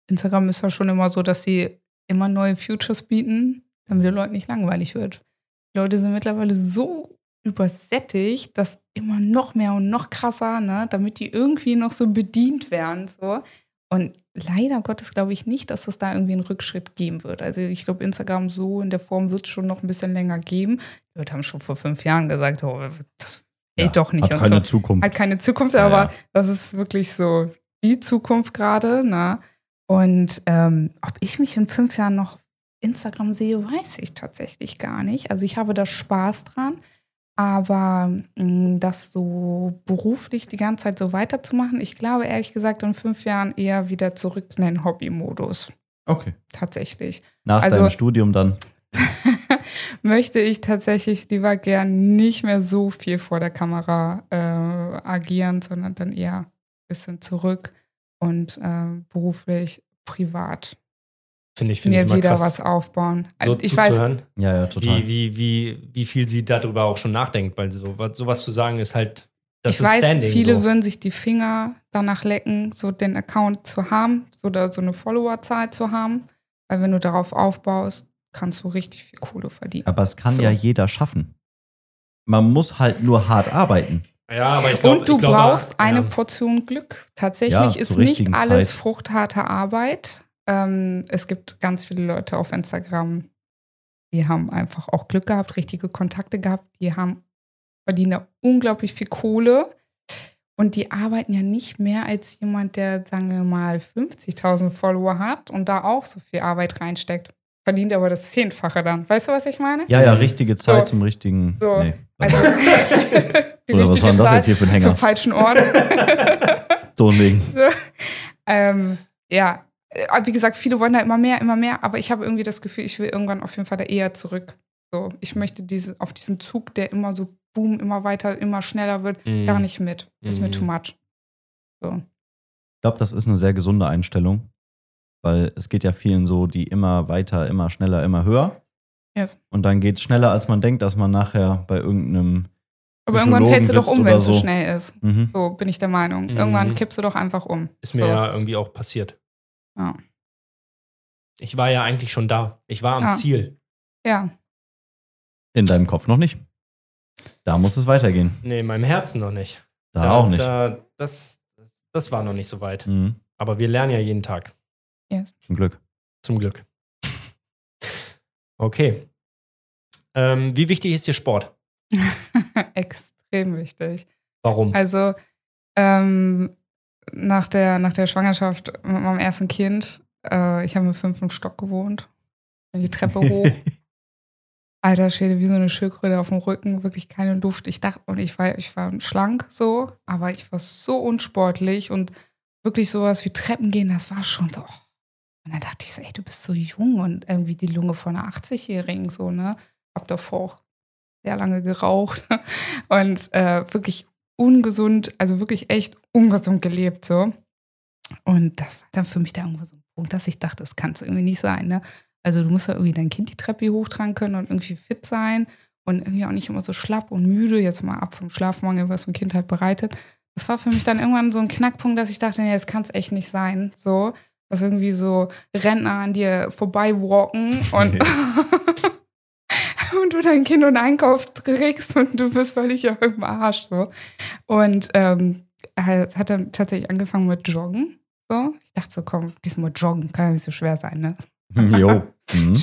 Instagram ist ja schon immer so, dass sie immer neue Futures bieten, damit den Leuten nicht langweilig wird. Die Leute sind mittlerweile so übersättigt, dass immer noch mehr und noch krasser, ne, damit die irgendwie noch so bedient werden. So. Und leider Gottes glaube ich nicht, dass es da irgendwie einen Rückschritt geben wird. Also ich glaube, Instagram so in der Form wird es schon noch ein bisschen länger geben. Die Leute haben schon vor fünf Jahren gesagt, oh, das geht doch nicht. Hat keine so Zukunft. hat keine Zukunft, Ja, aber ja. das ist wirklich so die Zukunft gerade. Ne? Und ähm, ob ich mich in fünf Jahren noch Instagram sehe, weiß ich tatsächlich gar nicht. Also ich habe da Spaß dran, aber mh, das so beruflich die ganze Zeit so weiterzumachen, ich glaube ehrlich gesagt in fünf Jahren eher wieder zurück in den Hobby-Modus. Okay. Tatsächlich. Nach Also- deinem Studium dann. möchte ich tatsächlich lieber gern nicht mehr so viel vor der Kamera äh, agieren, sondern dann eher ein bisschen zurück und äh, beruflich, privat Finde ich, finde ich mir immer wieder krass, was aufbauen. so Also ich weiß, Ja, ja, total. wie, wie, wie, wie viel sie darüber auch schon nachdenkt, weil so, was- sowas zu sagen ist halt, das ich ist weiß, Standing. viele so. würden sich die Finger danach lecken, so den Account zu haben, so, da, so eine Followerzahl zu haben, weil wenn du darauf aufbaust, kannst du richtig viel Kohle verdienen. Aber es kann So. ja jeder schaffen. Man muss halt nur hart arbeiten. Ja, aber ich glaube, Und du ich glaube, brauchst eine ja. Portion Glück. Tatsächlich Ja, ist nicht alles Zeit. fruchtharte Arbeit. Ähm, es gibt ganz viele Leute auf Instagram, die haben einfach auch Glück gehabt, richtige Kontakte gehabt, die haben verdienen da unglaublich viel Kohle. Und die arbeiten ja nicht mehr als jemand, der, sagen wir mal, 50.000 Follower hat und da auch so viel Arbeit reinsteckt. Verdient aber das Zehnfache dann. Weißt du, was ich meine? Ja, ja, richtige Zeit So. zum richtigen. So. Nee. Also, die Oder was war denn das Zahl jetzt hier für ein zum Hänger? falschen Ort. So ein Ding. So. Ähm, ja, wie gesagt, viele wollen da immer mehr, immer mehr, aber ich habe irgendwie das Gefühl, ich will irgendwann auf jeden Fall da eher zurück. So, ich möchte diese, auf diesen Zug, der immer so boom, immer weiter, immer schneller wird, Mhm. gar nicht mit. Ist mir Mhm. too much. So. Ich glaube, das ist eine sehr gesunde Einstellung, weil es geht ja vielen so, die immer weiter, immer schneller, immer höher. Yes. Und dann geht es schneller, als man denkt, dass man nachher bei irgendeinem. Aber irgendwann fällst du doch um, wenn es so so. schnell ist. Mhm. So bin ich der Meinung. Mhm. Irgendwann kippst du doch einfach um. Ist mir So. ja irgendwie auch passiert. Ja. Ich war ja eigentlich schon da. Ich war am Ja. Ziel. Ja. In deinem Kopf noch nicht. Da muss es weitergehen. Nee, in meinem Herzen noch nicht. Da auch nicht. Da, das, das, das war noch nicht so weit. Mhm. Aber wir lernen ja jeden Tag. Yes. Zum Glück. Zum Glück. Okay. Ähm, wie wichtig ist dir Sport? Extrem wichtig. Warum? Also ähm, nach, der, nach der Schwangerschaft mit meinem ersten Kind, äh, ich habe im fünften Stock gewohnt, bin die Treppe hoch. Alter Schwede, wie so eine Schildkröte auf dem Rücken, wirklich keine Luft. Ich dachte, und ich war, ich war schlank so, aber ich war so unsportlich und wirklich sowas wie Treppen gehen, das war schon so. oh. Und dann dachte ich so, ey, du bist so jung und irgendwie die Lunge von einer 80-Jährigen, so, ne? Hab davor auch sehr lange geraucht und äh, wirklich ungesund, also wirklich echt ungesund gelebt, so. Und das war dann für mich da irgendwo so ein Punkt, dass ich dachte, das kann es irgendwie nicht sein, ne? Also du musst ja irgendwie dein Kind die Treppe hochtragen können und irgendwie fit sein und irgendwie auch nicht immer so schlapp und müde, jetzt mal ab vom Schlafmangel, was ein Kind halt bereitet. Das war für mich dann irgendwann so ein Knackpunkt, dass ich dachte, nee, das kann es echt nicht sein, so. Dass irgendwie so Rentner an dir vorbei walken und, und du dein Kind und Einkauf trägst und du bist völlig im Arsch, so. Und ähm, es hat dann tatsächlich angefangen mit Joggen, so. Ich dachte so, komm, diesmal Joggen, kann ja nicht so schwer sein, ne? Jo. Mhm.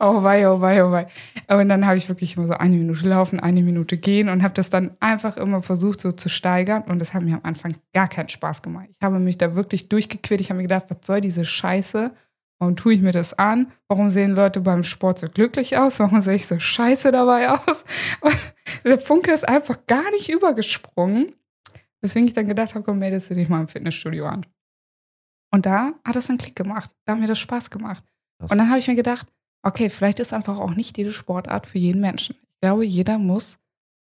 Oh wei, oh wei, oh wei. Und dann habe ich wirklich immer so eine Minute laufen, eine Minute gehen und habe das dann einfach immer versucht so zu steigern und das hat mir am Anfang gar keinen Spaß gemacht. Ich habe mich da wirklich durchgequält. Ich habe mir gedacht, was soll diese Scheiße? Warum tue ich mir das an? Warum sehen Leute beim Sport so glücklich aus? Warum sehe ich so scheiße dabei aus? Und der Funke ist einfach gar nicht übergesprungen. Weswegen ich dann gedacht habe, komm, meldest du dich mal im Fitnessstudio an. Und da hat das einen Klick gemacht. Da hat mir das Spaß gemacht. Krass. Und dann habe ich mir gedacht, okay, vielleicht ist einfach auch nicht jede Sportart für jeden Menschen. Ich glaube, jeder muss,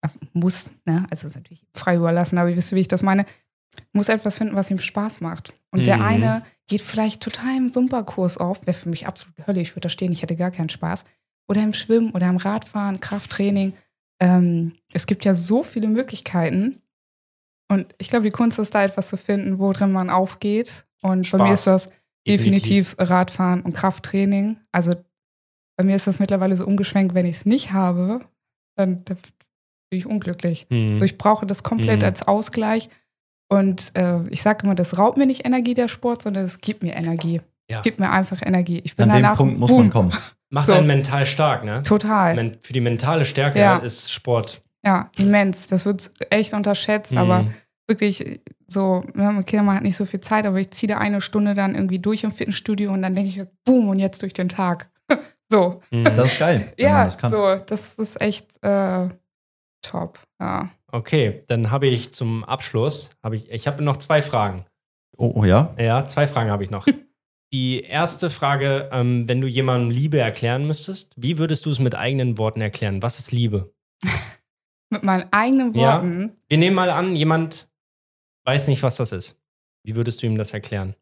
äh, muss, ne, also ist natürlich frei überlassen, aber ihr wisst, wie ich das meine, muss etwas finden, was ihm Spaß macht. Und der Mhm. eine geht vielleicht total im Sumperkurs auf, wäre für mich absolut Hölle, ich würde da stehen, ich hätte gar keinen Spaß. Oder im Schwimmen oder im Radfahren, Krafttraining. Ähm, es gibt ja so viele Möglichkeiten. Und ich glaube, die Kunst ist da etwas zu finden, worin man aufgeht. Und bei mir ist Spaß. das definitiv Radfahren und Krafttraining. Also bei mir ist das mittlerweile so umgeschwenkt, wenn ich es nicht habe, dann, dann bin ich unglücklich. Mhm. Also ich brauche das komplett Mhm. als Ausgleich. Und äh, ich sage immer, das raubt mir nicht Energie, der Sport, sondern es gibt mir Energie. Ja. Gibt mir einfach Energie. Ich bin An dem danach, Punkt muss boom, man kommen. Macht So. einen mental stark, ne? Total. Men für die mentale Stärke Ja. ist Sport. Ja, immens. Das wird echt unterschätzt, aber Mhm. wirklich so, ne, mit Kindern man hat nicht so viel Zeit, aber ich ziehe da eine Stunde dann irgendwie durch im Fitnessstudio und dann denke ich, boom, und jetzt durch den Tag. so. Mhm. Das ist geil, Ja, das kann. so, das ist echt äh, top. Ja. Okay, dann habe ich zum Abschluss, habe ich, ich habe noch zwei Fragen. Oh, oh ja? Ja, zwei Fragen habe ich noch. Die erste Frage, ähm, wenn du jemandem Liebe erklären müsstest, wie würdest du es mit eigenen Worten erklären? Was ist Liebe? Mit meinen eigenen Ja. Worten. Wir nehmen mal an, jemand weiß nicht, was das ist. Wie würdest du ihm das erklären?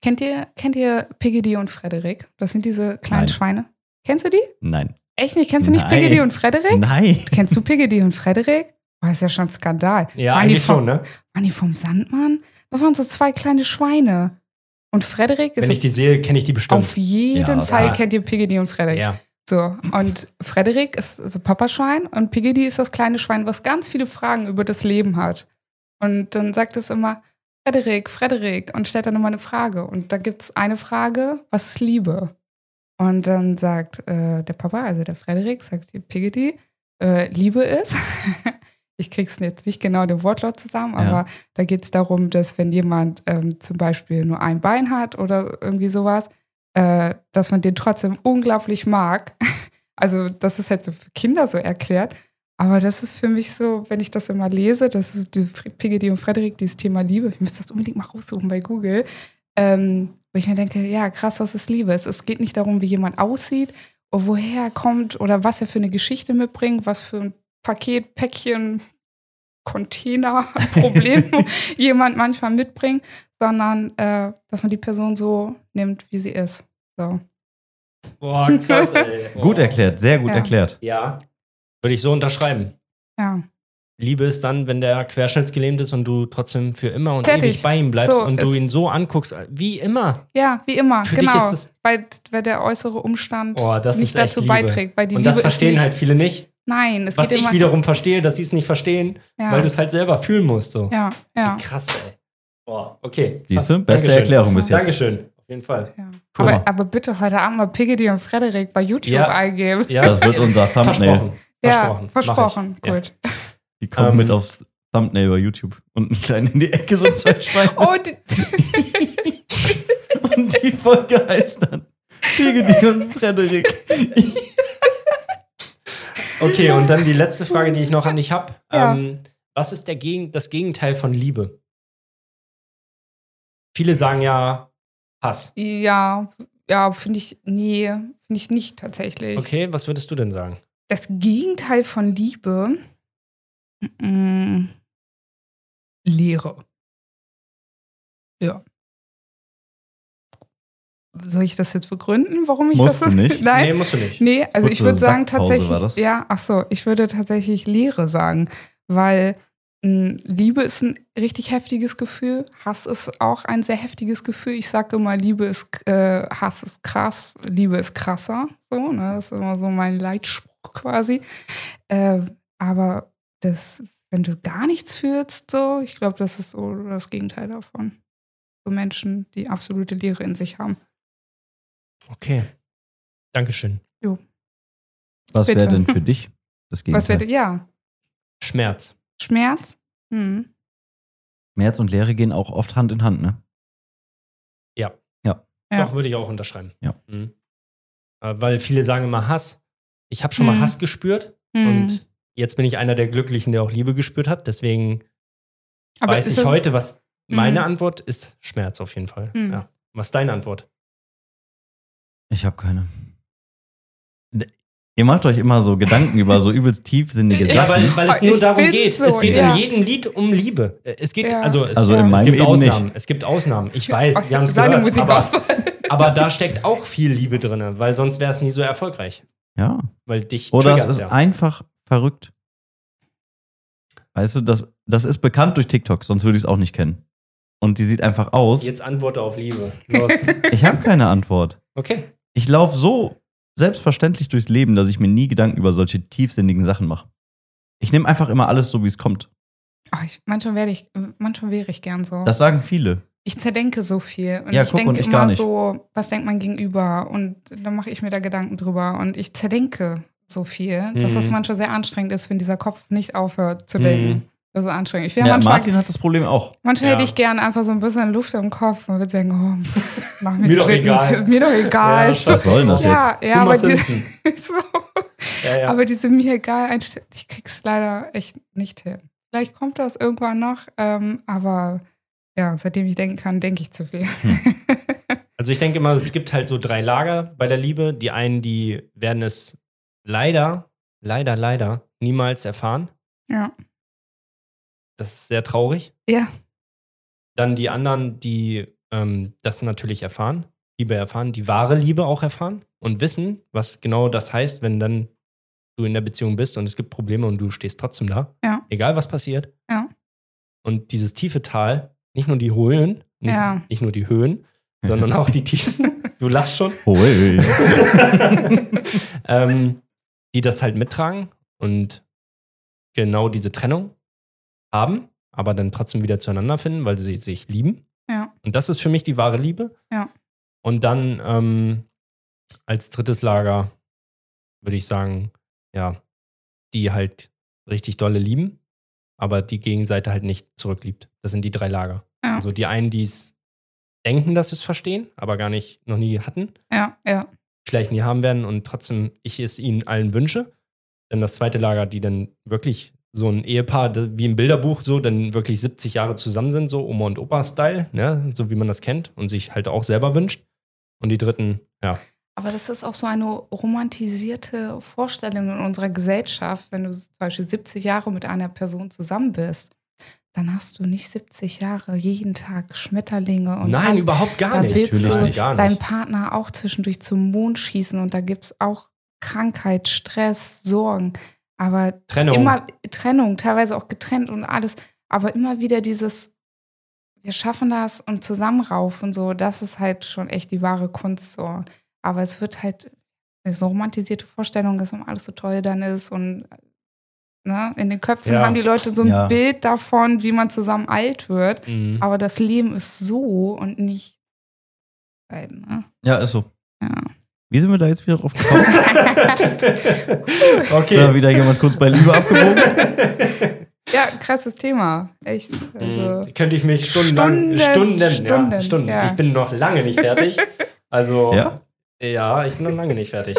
Kennt ihr, kennt ihr Piggy und Frederik? Das sind diese kleinen Nein. Schweine. Kennst du die? Nein. Echt nicht? Kennst du nicht Nein. Piggy und Frederik? Nein. Kennst du Piggy und Frederik? Oh, ist ja schon ein Skandal. Ja, Waren eigentlich vom- schon, ne? Waren die vom Sandmann? Das waren so zwei kleine Schweine. Und Frederik ist Wenn ich die sehe, kenne ich die bestimmt. auf jeden Ja, Fall kennt ihr Piggy und Frederik. ja. So, und Frederik ist so Papaschwein und Piggy ist das kleine Schwein, was ganz viele Fragen über das Leben hat. Und dann sagt es immer, Frederik, Frederik, und stellt dann immer eine Frage. Und da gibt es eine Frage, was ist Liebe? Und dann sagt äh, der Papa, also der Frederik, sagt die Piggy, äh, Liebe ist, ich krieg's jetzt nicht genau den Wortlaut zusammen, Ja. aber da geht es darum, dass wenn jemand ähm, zum Beispiel nur ein Bein hat oder irgendwie sowas, äh, dass man den trotzdem unglaublich mag. Also das ist halt so für Kinder so erklärt. Aber das ist für mich so, wenn ich das immer lese, das ist die Piggy und Frederik, dieses Thema Liebe. Ich müsste das unbedingt mal raussuchen bei Google. Ähm, Wo ich mir denke, ja, krass, das ist Liebe. Es, es geht nicht darum, wie jemand aussieht, oder woher er kommt oder was er für eine Geschichte mitbringt, was für ein Paket, Päckchen, Container, Problem jemand manchmal mitbringt, sondern äh, dass man die Person so nimmt, wie sie ist. So. Boah, krass, ey. Gut Boah. erklärt, sehr gut Ja. erklärt. Ja. Würde ich so unterschreiben. Ja. Liebe ist dann, wenn der querschnittsgelähmt ist und du trotzdem für immer und Fertig. ewig bei ihm bleibst So, und du ihn so anguckst, wie immer. Ja, wie immer, Für dich genau. ist es- weil, weil der äußere Umstand das nicht dazu Liebe. beiträgt. Weil die und Liebe das verstehen halt viele nicht. Nein, es Was geht ich immer. wiederum verstehe, dass sie es nicht verstehen, ja, weil du es halt selber fühlen musst. So. ja, ja, Krass, ey. Boah, okay. Siehst du? Beste Dankeschön. Erklärung bis jetzt. Dankeschön. Auf jeden Fall. ja. Mal. Aber, aber bitte heute Abend mal Piggedy und Frederik bei YouTube Ja. eingeben. Ja, Das wird unser Thumbnail. Versprochen. Ja, Versprochen. Gut. Die kommen Ähm. mit aufs Thumbnail bei YouTube. Und einen kleinen in die Ecke so zwei Schweine. Oh, die, Und die Folge heißt dann Piggy und Frederik. Okay, und dann die letzte Frage, die ich noch an dich habe. Ja. Ähm, was ist der Gegen das Gegenteil von Liebe? Viele sagen ja Hass. ja, ja, finde ich, nee, finde ich nicht tatsächlich. Okay, was würdest du denn sagen? Das Gegenteil von Liebe, mm, Leere. Ja. Soll ich das jetzt begründen, warum ich Musst das du nicht. Nein. Nee, musst du nicht. Nee, also ich Kurze würde sagen tatsächlich, war das? ja, ach so, ich würde tatsächlich Leere sagen, weil mh, Liebe ist ein richtig heftiges Gefühl, Hass ist auch ein sehr heftiges Gefühl. Ich sage immer, Liebe ist, äh, Hass ist krass, Liebe ist krasser, so, ne, das ist immer so mein Leitspruch quasi. Äh, aber das, wenn du gar nichts fühlst, so, ich glaube, das ist so das Gegenteil davon. So Menschen, die absolute Leere in sich haben. Okay. Dankeschön. Was wäre denn für dich das Was Gegenteil? wäre, ja, Schmerz. Schmerz? Hm. Schmerz und Leere gehen auch oft Hand in Hand, ne? Ja. Ja. Doch, würde ich auch unterschreiben. Ja. Mhm. Äh, Weil viele sagen immer Hass. Ich habe schon mal Mhm. Hass gespürt Hm. und jetzt bin ich einer der Glücklichen, der auch Liebe gespürt hat. Deswegen weiß ist ich das- heute, was meine Mhm. Antwort ist Schmerz auf jeden Fall. Mhm. Ja. Was ist deine Antwort? Ich habe keine. Ihr macht euch immer so Gedanken über so übelst tiefsinnige Ja, Sachen. weil, weil es nur ich darum geht. so, es geht ja. in jedem Lied um Liebe. Äh, Es geht, Ja. also es, Also in es gibt eben Ausnahmen. nicht. Es gibt Ausnahmen. Ich weiß, wir haben es gehört. Musik aber, aber da steckt auch viel Liebe drin, weil sonst wäre es nie so erfolgreich. ja. Weil dich Oder es ist ja. einfach verrückt. Weißt du, das, das ist bekannt durch TikTok, sonst würde ich es auch nicht kennen. Und die sieht einfach aus. Jetzt antworte auf Liebe. Ich habe keine Antwort. Okay. Ich laufe so selbstverständlich durchs Leben, dass ich mir nie Gedanken über solche tiefsinnigen Sachen mache. Ich nehme einfach immer alles so, wie es kommt. Ach, ich, manchmal werde ich, manchmal wäre ich gern so. Das sagen viele. ich zerdenke so viel. Und Ja, ich guck, denke und ich immer gar nicht. so, was denkt mein Gegenüber? Und dann mache ich mir da Gedanken drüber. Und ich zerdenke so viel, dass Mhm. das manchmal sehr anstrengend ist, wenn dieser Kopf nicht aufhört zu Mhm. denken. Das ist anstrengend. Ich Ja, manchmal, Martin hat das Problem auch. manchmal Ja. hätte ich gern einfach so ein bisschen Luft im Kopf und würde denken, oh, mach mir, Mir doch egal. Mir doch egal. Ja, Was soll denn das jetzt? ja, ja, Homer aber die, so. Ja, ja. Aber diese mir egal Einstellung, ich krieg's leider echt nicht hin. Vielleicht kommt das irgendwann noch, ähm, aber ja, seitdem ich denken kann, denke ich zu viel. Also ich denke immer, es gibt halt so drei Lager bei der Liebe. Die einen, die werden es leider, leider, leider niemals erfahren. ja. Das ist sehr traurig. Ja. Dann die anderen, die ähm, das natürlich erfahren, Liebe erfahren, die wahre Liebe auch erfahren und wissen, was genau das heißt, wenn dann du in der Beziehung bist und es gibt Probleme und du stehst trotzdem da. Ja. Egal was passiert. Ja. Und dieses tiefe Tal, nicht nur die Höhen, nicht, Ja. nicht nur die Höhen, sondern auch die Tiefen. Du lachst schon. Hui. ähm, die das halt mittragen und genau diese Trennung haben, aber dann trotzdem wieder zueinander finden, weil sie sich lieben. Ja. Und das ist für mich die wahre Liebe. Ja. Und dann ähm, als drittes Lager würde ich sagen, ja, die halt richtig dolle lieben, aber die Gegenseite halt nicht zurückliebt. Das sind die drei Lager. Ja. Also die einen, die es denken, dass sie es verstehen, aber gar nicht noch nie hatten Ja, ja. Vielleicht nie haben werden und trotzdem ich es ihnen allen wünsche. Dann das zweite Lager, die dann wirklich so ein Ehepaar wie im Bilderbuch so dann wirklich 70 Jahre zusammen sind, so Oma und Opa-Style, ne? so wie man das kennt und sich halt auch selber wünscht. Und die dritten, ja. Aber das ist auch so eine romantisierte Vorstellung in unserer Gesellschaft. Wenn du zum Beispiel 70 Jahre mit einer Person zusammen bist, dann hast du nicht 70 Jahre jeden Tag Schmetterlinge und Nein, alles. überhaupt gar da nicht. willst Natürlich du gar deinen nicht. Partner auch zwischendurch zum Mond schießen und da gibt es auch Krankheit, Stress, Sorgen. Aber Trennung. immer Trennung, teilweise auch getrennt und alles. Aber immer wieder dieses, wir schaffen das und zusammenraufen, so, das ist halt schon echt die wahre Kunst. So. Aber es wird halt so romantisierte Vorstellung, dass immer alles so toll dann ist und ne, in den Köpfen Ja. haben die Leute so ein Ja. Bild davon, wie man zusammen alt wird. Mhm. Aber das Leben ist so und nicht. Ne? Ja, ist so. Ja. Wie sind wir da jetzt wieder drauf gekommen? Ist da okay. wieder jemand kurz bei Liebe abgebogen? ja, krasses Thema. Echt. Also, Mhm. Könnte ich mich stundenlang, Stunden, Stunden, ja, Stunden, Stunden. ja. Ich bin noch lange nicht fertig. Also, Ja? ja, ich bin noch lange nicht fertig.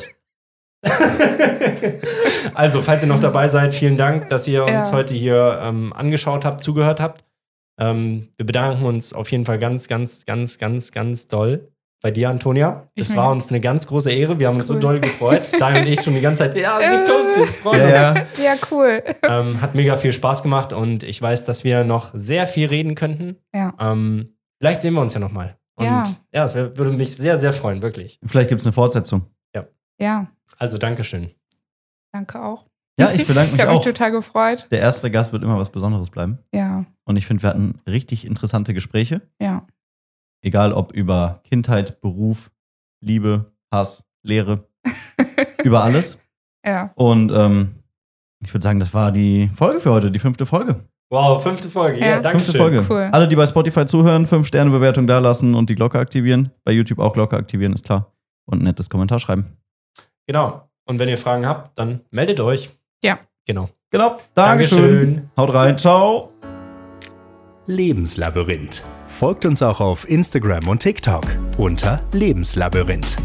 also, falls ihr noch dabei seid, vielen Dank, dass ihr uns Ja. heute hier ähm, angeschaut habt, zugehört habt. Ähm, wir bedanken uns auf jeden Fall ganz, ganz, ganz, ganz, ganz doll bei dir, Antonia. Ich Es war mir- uns eine ganz große Ehre. Wir haben uns so Cool. doll gefreut. Daniel und ich schon die ganze Zeit. Ja, sie Äh. kommt, wir freuen uns. Ja, ja. ja, cool. Ähm, hat mega viel Spaß gemacht und ich weiß, dass wir noch sehr viel reden könnten. Ja. Ähm, vielleicht sehen wir uns ja nochmal. Ja. Ja, es wär- würde mich sehr, sehr freuen, wirklich. Vielleicht gibt es eine Fortsetzung. Ja, Also Dankeschön. danke auch. Ja, ich bedanke Ich mich habe mich total gefreut. Der erste Gast wird immer was Besonderes bleiben. Ja, Und ich finde, wir hatten richtig interessante Gespräche. ja. Egal ob über Kindheit, Beruf, Liebe, Hass, Lehre, über alles. Ja, Und ähm, ich würde sagen, das war die Folge für heute, die fünfte Folge. Wow, fünfte Folge. Ja, Ja. danke Fünfte schön. Folge. Cool. Alle, die bei Spotify zuhören, fünf Sterne Bewertung dalassen und die Glocke aktivieren. Bei YouTube auch Glocke aktivieren, ist klar. Und ein nettes Kommentar schreiben. Genau. Und wenn ihr Fragen habt, dann meldet euch. Ja. Genau. Genau. Dankeschön. Haut rein. Ciao. Lebenslabyrinth. Folgt uns auch auf Instagram und TikTok unter Lebenslabyrinth.